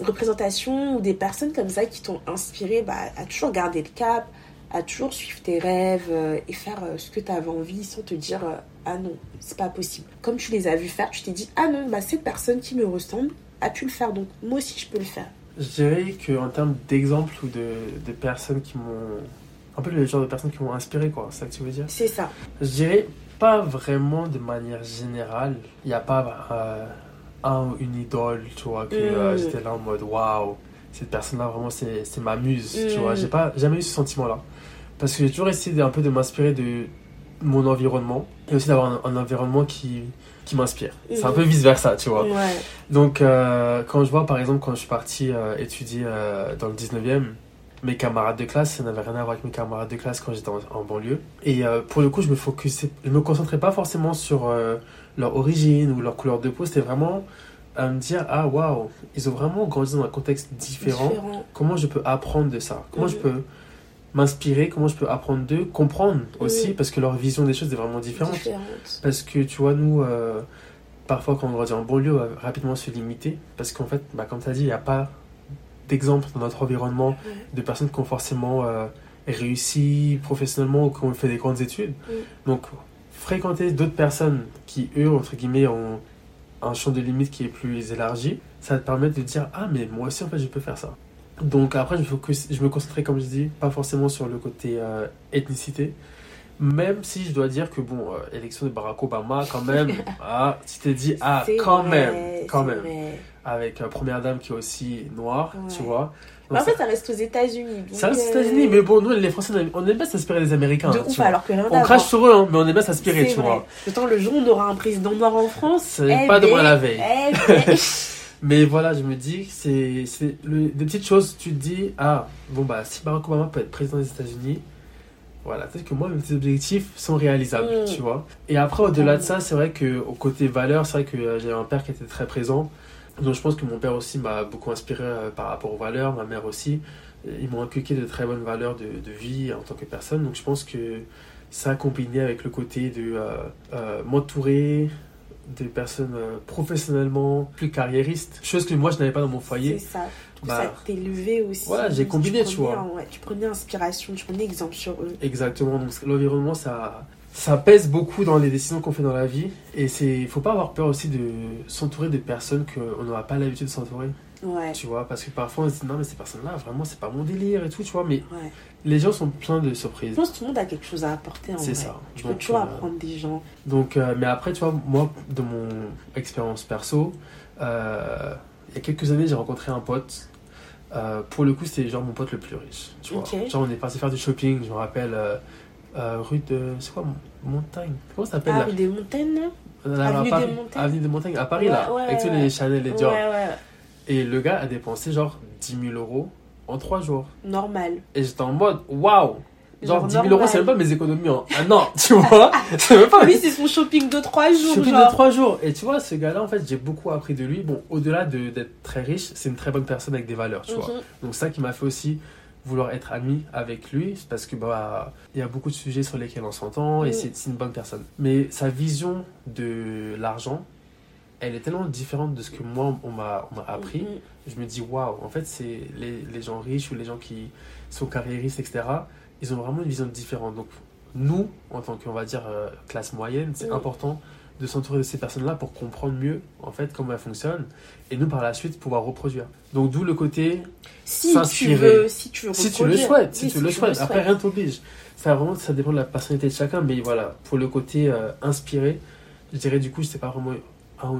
représentations ou des personnes comme ça qui t'ont inspiré bah, à toujours garder le cap, à toujours suivre tes rêves et faire ce que tu avais envie sans te dire ah non, c'est pas possible. Comme tu les as vus faire, tu t'es dit ah non, bah cette personne qui me ressemble a pu le faire donc moi aussi je peux le faire. Je dirais qu'en termes d'exemples ou de, de personnes qui m'ont. Un peu le genre de personnes qui m'ont inspiré, quoi. C'est ça que tu veux dire? C'est ça. Je dirais pas vraiment de manière générale. Il n'y a pas euh, un ou une idole, tu vois, que euh, Mm. j'étais là en mode waouh, cette personne-là vraiment c'est ma muse, tu vois. J'ai pas jamais eu ce sentiment-là. Parce que j'ai toujours essayé d'un peu de m'inspirer de mon environnement et aussi d'avoir un, un environnement qui, qui m'inspire. C'est un Mm. peu vice-versa, tu vois. Ouais. Donc, euh, quand je vois, par exemple, quand je suis parti euh, étudier euh, dans le 19e, mes camarades de classe, ça n'avait rien à voir avec mes camarades de classe quand j'étais en, en banlieue. Et pour le coup, je me focusais, je me concentrais pas forcément sur leur origine ou leur couleur de peau. C'était vraiment à me dire, ah waouh, ils ont vraiment grandi dans un contexte différent. Différent. Comment je peux apprendre de ça? Comment je Mhm. peux m'inspirer Comment je peux apprendre d'eux Comprendre aussi, parce que leur vision des choses est vraiment différente. Différente. Parce que tu vois, nous, euh, parfois quand on grandit en banlieue, on va rapidement se limiter. Parce qu'en fait, bah, comme tu as dit, il n'y a pas d'exemple dans notre environnement de personnes qui ont forcément euh, réussi professionnellement ou qui ont fait des grandes études. Donc, fréquenter d'autres personnes qui, eux, entre guillemets, ont un champ de limite qui est plus élargi, ça va te permettre de dire Ah, mais moi aussi, en fait, je peux faire ça. Donc, après, je me, focus, je me concentrais, comme je dis, pas forcément sur le côté euh, ethnicité. Même si je dois dire que, bon, euh, élection de Barack Obama, quand même, ah, tu t'es dit, ah, quand vrai, même, quand même. vrai. Avec euh, première dame qui est aussi noire, Ouais. tu vois. Mais en fait, ça reste aux États-unis. ça reste aux euh, États-Unis, mais bon, nous, les Français, on aime bien s'inspirer des Américains. De hein, tu ouf, vois. alors que On crache sur eux, hein, mais on aime bien s'inspirer, tu vrai. vois. Autant le jour où on aura un président noir en France. C'est eh pas demain ben, la veille. eh ben. Mais voilà, je me dis, que c'est des petites choses, tu te dis, ah, bon, bah, si Barack Obama peut être président des États-Unis, Voilà, peut-être que moi, mes objectifs sont réalisables, Mm. tu vois. Et après, au-delà de ça, c'est vrai que au côté valeur, c'est vrai que euh, j'avais un père qui était très présent. Donc je pense que mon père aussi m'a beaucoup inspiré euh, par rapport aux valeurs, ma mère aussi. Ils m'ont inculqué de très bonnes valeurs de, de vie en tant que personne. Donc je pense que ça combiné avec le côté de euh, euh, m'entourer de personnes euh, professionnellement plus carriéristes, chose que moi je n'avais pas dans mon C'est foyer. ça. Du coup, Bah, ça t'élevait aussi. voilà, j'ai combiné, tu vois. un- ouais, tu prenais inspiration, tu prenais exemple sur eux. Exactement, donc l'environnement ça, ça pèse beaucoup dans les décisions qu'on fait dans la vie et c'est il faut pas avoir peur aussi de s'entourer de personnes qu'on n'aura pas l'habitude de s'entourer, Ouais. tu vois, parce que parfois on se dit non mais ces personnes-là vraiment c'est pas mon délire et tout, tu vois, mais Ouais. les gens sont pleins de Je surprises. pense que tout le monde a quelque chose à apporter en C'est ça. Tu peux toujours euh, apprendre des gens. Donc, euh, mais après, tu vois, moi, de mon expérience perso, euh, il y a quelques années, j'ai rencontré un pote. Euh, pour le coup, c'était genre mon pote le plus riche. Tu vois. Genre, on est parti faire du shopping, je me rappelle, rue de. C'est quoi Montagne Comment ça s'appelle Ah, rue des montagnes, Avenue des Montagnes Avenue des Montagnes, à Paris, Ouais, là. ouais, avec tous ouais. les Chanel et Ouais, Dior. ouais. Et le gars a dépensé genre 10 000 euros en 3 jours. Normal. Et j'étais en mode, waouh Genre, 10 000 euros, c'est même pas mes économies. Hein. Ah non, tu vois? C'est même pas Lui, c'est son shopping de 3 Je jours, plus de genre. 3 jours. Et tu vois, ce gars-là, en fait, j'ai beaucoup appris de lui. Bon, au-delà de- d'être très riche, c'est une très bonne personne avec des valeurs, tu vois. Mhm. Donc, ça qui m'a fait aussi vouloir être ami avec lui, c'est parce que bah il y a beaucoup de sujets sur lesquels on s'entend et Mm. c'est c'est une bonne personne. Mais sa vision de l'argent, elle est tellement différente de ce que moi on m'a appris. Mhm. Je me dis waouh, en fait c'est les, les gens riches ou les gens qui sont carriéristes etc. Ils ont vraiment une vision différente. Donc nous, en tant qu'on va dire euh, classe moyenne, c'est Mm. important de s'entourer de ces personnes-là pour comprendre mieux en fait comment elles fonctionnent et nous par la suite pouvoir reproduire. Donc d'où le côté Si tu veux, si tu veux si tu le souhaites, si tu le souhaites. Après, rien t'oblige. Ça, vraiment, ça dépend de la personnalité de chacun. Mais voilà, pour le côté euh, inspiré, je dirais du coup, c'est pas vraiment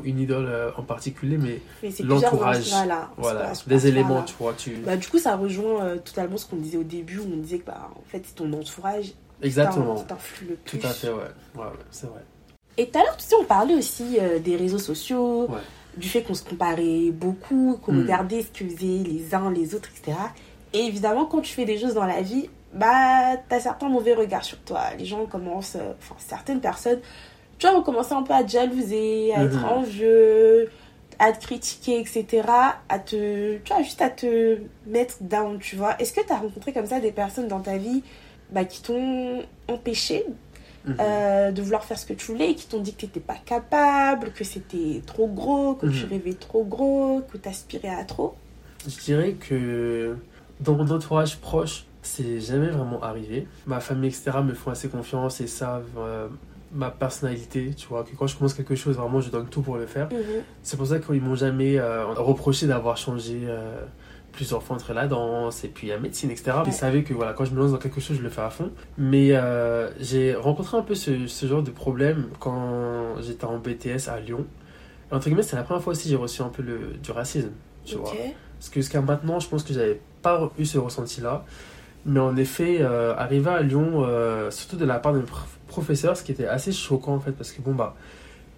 une idole euh, en particulier, mais l'entourage. voilà, des éléments, tu vois. Tu... Bah, du coup, ça rejoint euh, totalement ce qu'on disait au début, où on disait que bah, en fait, c'est ton entourage Exactement. qui t'influe le Tout plus. à fait, ouais. ouais, ouais, c'est vrai. Et tout à l'heure, tu sais, on parlait aussi euh, des réseaux sociaux, Ouais. du fait qu'on se comparait beaucoup, qu'on Mm. regardait ce que faisaient les uns, les autres, etc. Et évidemment, quand tu fais des choses dans la vie, bah, t'as certains mauvais regards sur toi. Les gens commencent, euh, enfin, certaines personnes, tu vois, vont commencer un peu à te jalouser, à être Mhm. envieux, à te critiquer, etc. À te, tu vois, juste à te mettre down, tu vois. Est-ce que t'as rencontré comme ça des personnes dans ta vie bah, qui t'ont empêché Mhm. euh, de vouloir faire ce que tu voulais qui t'ont dit que t'étais pas capable, que c'était trop gros, que tu Mhm. rêvais trop gros, que t'aspirais à trop? Je dirais que dans mon entourage proche, c'est jamais vraiment arrivé. Ma famille, etc., me font assez confiance et savent euh, ma personnalité, tu vois, que quand je commence quelque chose, vraiment, je donne tout pour le faire. C'est pour ça qu'ils m'ont jamais euh, reproché d'avoir changé euh, plusieurs fois entre la danse et puis la médecine, etc. Ouais. Ils savaient que voilà, quand je me lance dans quelque chose, je le fais à fond. Mais euh, j'ai rencontré un peu ce, ce genre de problème quand j'étais en BTS à Lyon. Et entre guillemets, c'est la première fois aussi que j'ai reçu un peu le, du racisme, tu vois. Parce que jusqu'à maintenant, je pense que j'avais pas eu ce ressenti-là. Mais en effet, euh, arrivé à Lyon, euh, surtout de la part de mes prof- professeurs, ce qui était assez choquant en fait, parce que bon bah,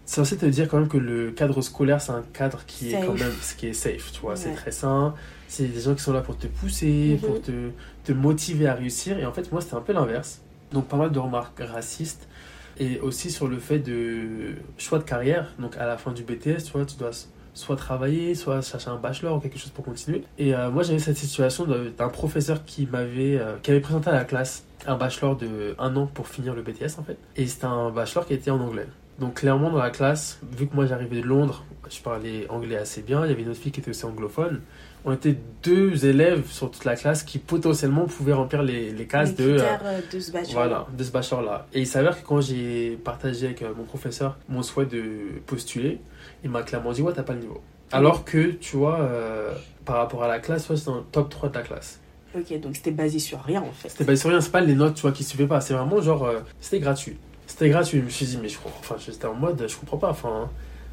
c'est censé te dire quand même que le cadre scolaire, c'est un cadre qui est Safe. quand même, ce qui est safe, tu vois, c'est très sain. C'est des gens qui sont là pour te pousser, Mhm. pour te, te motiver à réussir. Et en fait, moi, c'était un peu l'inverse. Donc pas mal de remarques racistes. Et aussi sur le fait de choix de carrière. Donc à la fin du BTS, tu vois, tu dois soit travailler, soit chercher un bachelor ou quelque chose pour continuer. Et euh, moi, j'avais cette situation d'un professeur qui m'avait euh, qui avait présenté à la classe un bachelor de un an pour finir le BTS en fait. Et c'était un bachelor qui était en anglais. Donc clairement dans la classe, vu que moi j'arrivais de Londres, je parlais anglais assez bien, il y avait une autre fille qui était aussi anglophone. On était deux élèves sur toute la classe qui potentiellement pouvaient remplir les, les cases Les de... euh, euh, de ce bachelor. voilà, de ce bachelor-là. Et il s'avère que quand j'ai partagé avec mon professeur mon souhait de postuler, il m'a clairement dit Ouais, t'as pas le niveau. Alors que, tu vois, euh, par rapport à la classe, ouais, c'était dans le top 3 de la classe. Ok, donc c'était basé sur rien en fait. C'était basé sur rien, c'est pas les notes, tu vois, qui suivaient pas. C'est vraiment genre, euh, c'était gratuit. C'était gratuit. Je me suis dit, mais je comprends. Enfin, j'étais en mode, je comprends pas. Enfin,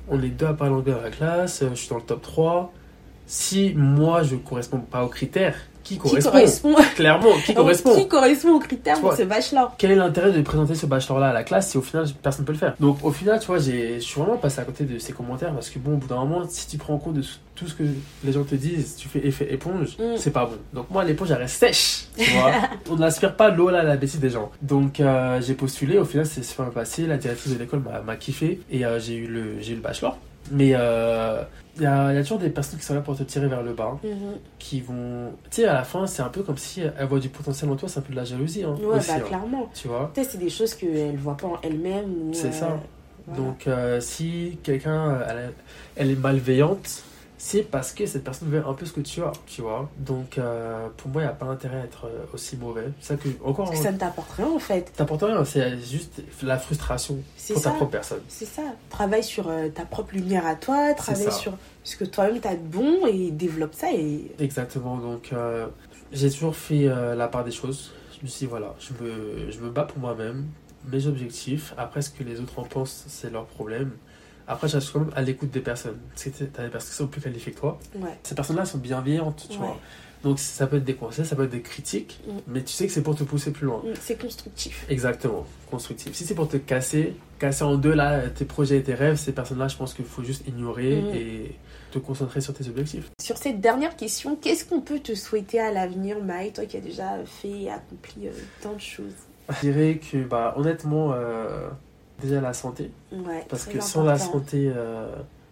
on est deux à parler anglais dans la classe, euh, je suis dans le top 3. si moi je correspond pas aux critères, qui Qui correspond, Clairement, qui correspond qui correspond aux critères pour ce bachelor Quel est l'intérêt de présenter ce bachelor-là à la classe si au final personne ne peut le faire? Donc au final, tu vois, j'ai- je suis vraiment passé à côté de ces commentaires parce que bon, au bout d'un moment, si tu prends en compte de tout ce que les gens te disent, tu fais effet éponge, Mm. c'est pas bon. Donc moi, l'éponge, elle reste sèche, tu vois. On n'aspire pas l'eau là à la bêtise des gens. Donc euh, j'ai postulé, au final, c'est super passé. La directrice de l'école m'a- kiffé et euh, j'ai eu, le- j'ai eu le bachelor. Mais euh, il y, a, y a toujours des personnes qui sont là pour te tirer vers le bas, Mhm. qui vont... Tu sais, à la fin, c'est un peu comme si elles voient du potentiel en toi, c'est un peu de la jalousie. Hein, Ouais, aussi, bah hein, clairement. tu vois Peut-être c'est des choses qu'elle voit pas en elle-même. C'est euh, ça. voilà. Donc, euh, si quelqu'un euh, elle, elle est malveillante, c'est parce que cette personne veut un peu ce que tu as, tu vois. Donc, euh, pour moi, il n'y a pas intérêt à être euh, aussi mauvais. Ça que, encore, Parce que ça ne t'apporte rien en fait. t'apporte rien, c'est juste la frustration pour ça. ta propre personne. C'est ça. Travaille sur euh, ta propre lumière à toi, travaille sur ce que toi-même t'as de bon et développe ça. Et Exactement. Donc, euh, j'ai toujours fait la part des choses. Je me suis dit, voilà, je me, je me bats pour moi-même, mes objectifs. Après, ce que les autres en pensent, c'est leur problème. Après, je reste quand même à l'écoute des personnes. Parce que t'as des personnes qui sont plus qualifiées que toi. ouais. ces personnes-là sont bienveillantes, tu Ouais. vois. Donc ça peut être des conseils, ça peut être des critiques, Mm. mais tu sais que c'est pour te pousser plus loin. Mm, C'est constructif. Exactement, constructif. Si c'est pour te casser, casser en deux là tes projets et tes rêves, ces personnes-là, je pense qu'il faut juste ignorer Mm. et te concentrer sur tes objectifs. Sur cette dernière question, qu'est-ce qu'on peut te souhaiter à l'avenir, Maï, toi qui as déjà fait et accompli euh, tant de choses? Je dirais que, bah, honnêtement, euh, déjà la santé, Ouais. parce que sans la santé, euh,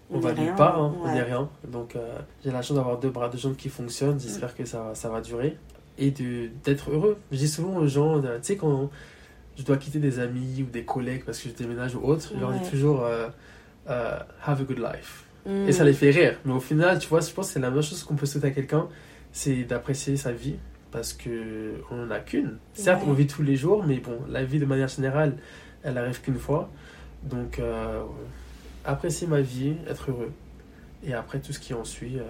on, On va est nulle rien, part, hein, on ouais. n'est rien. Donc euh, j'ai la chance d'avoir deux bras, deux jambes qui fonctionnent, Mm. j'espère que ça, va- ça va durer. Et d'être heureux. Je dis souvent aux gens, euh, tu sais, quand je dois quitter des amis ou des collègues parce que je déménage ou autre, je leur dis toujours euh, have a good life. Mm. Et ça les fait rire. Mais au final, tu vois, je pense que c'est la même chose qu'on peut souhaiter à quelqu'un, c'est d'apprécier sa vie parce que on n'en a qu'une. Certes, Ouais. on vit tous les jours, mais bon, la vie de manière générale, elle arrive qu'une fois. Donc, euh, apprécier ma vie, être heureux. Et après, tout ce qui en suit, euh,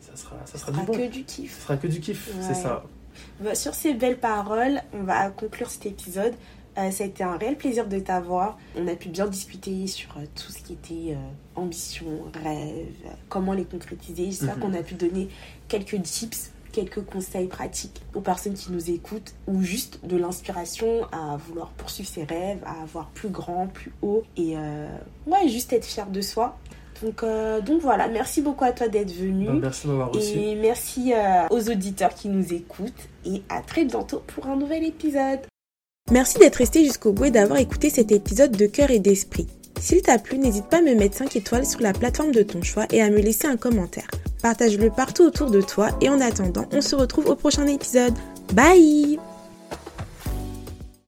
ça sera, ça sera sera du bon. que du kiff. Ce sera que du kiff, Ouais. c'est ça. Bah, sur ces belles paroles, on va conclure cet épisode. Euh, ça a été un réel plaisir de t'avoir. On a pu bien discuter sur euh, tout ce qui était euh, ambition, rêve, comment les concrétiser. J'espère Mhm. qu'on a pu donner quelques tips, quelques conseils pratiques aux personnes qui nous écoutent ou juste de l'inspiration à vouloir poursuivre ses rêves, à avoir plus grand, plus haut et euh, ouais, juste être fier de soi. Donc, euh, donc voilà, merci beaucoup à toi d'être venu. Bah, merci de m'avoir reçu. Et merci euh, aux auditeurs qui nous écoutent et à très bientôt pour un nouvel épisode. Merci d'être resté jusqu'au bout et d'avoir écouté cet épisode de cœur et d'esprit. S'il t'a plu, n'hésite pas à me mettre 5 étoiles sur la plateforme de ton choix et à me laisser un commentaire. Partage-le partout autour de toi et en attendant, on se retrouve au prochain épisode. Bye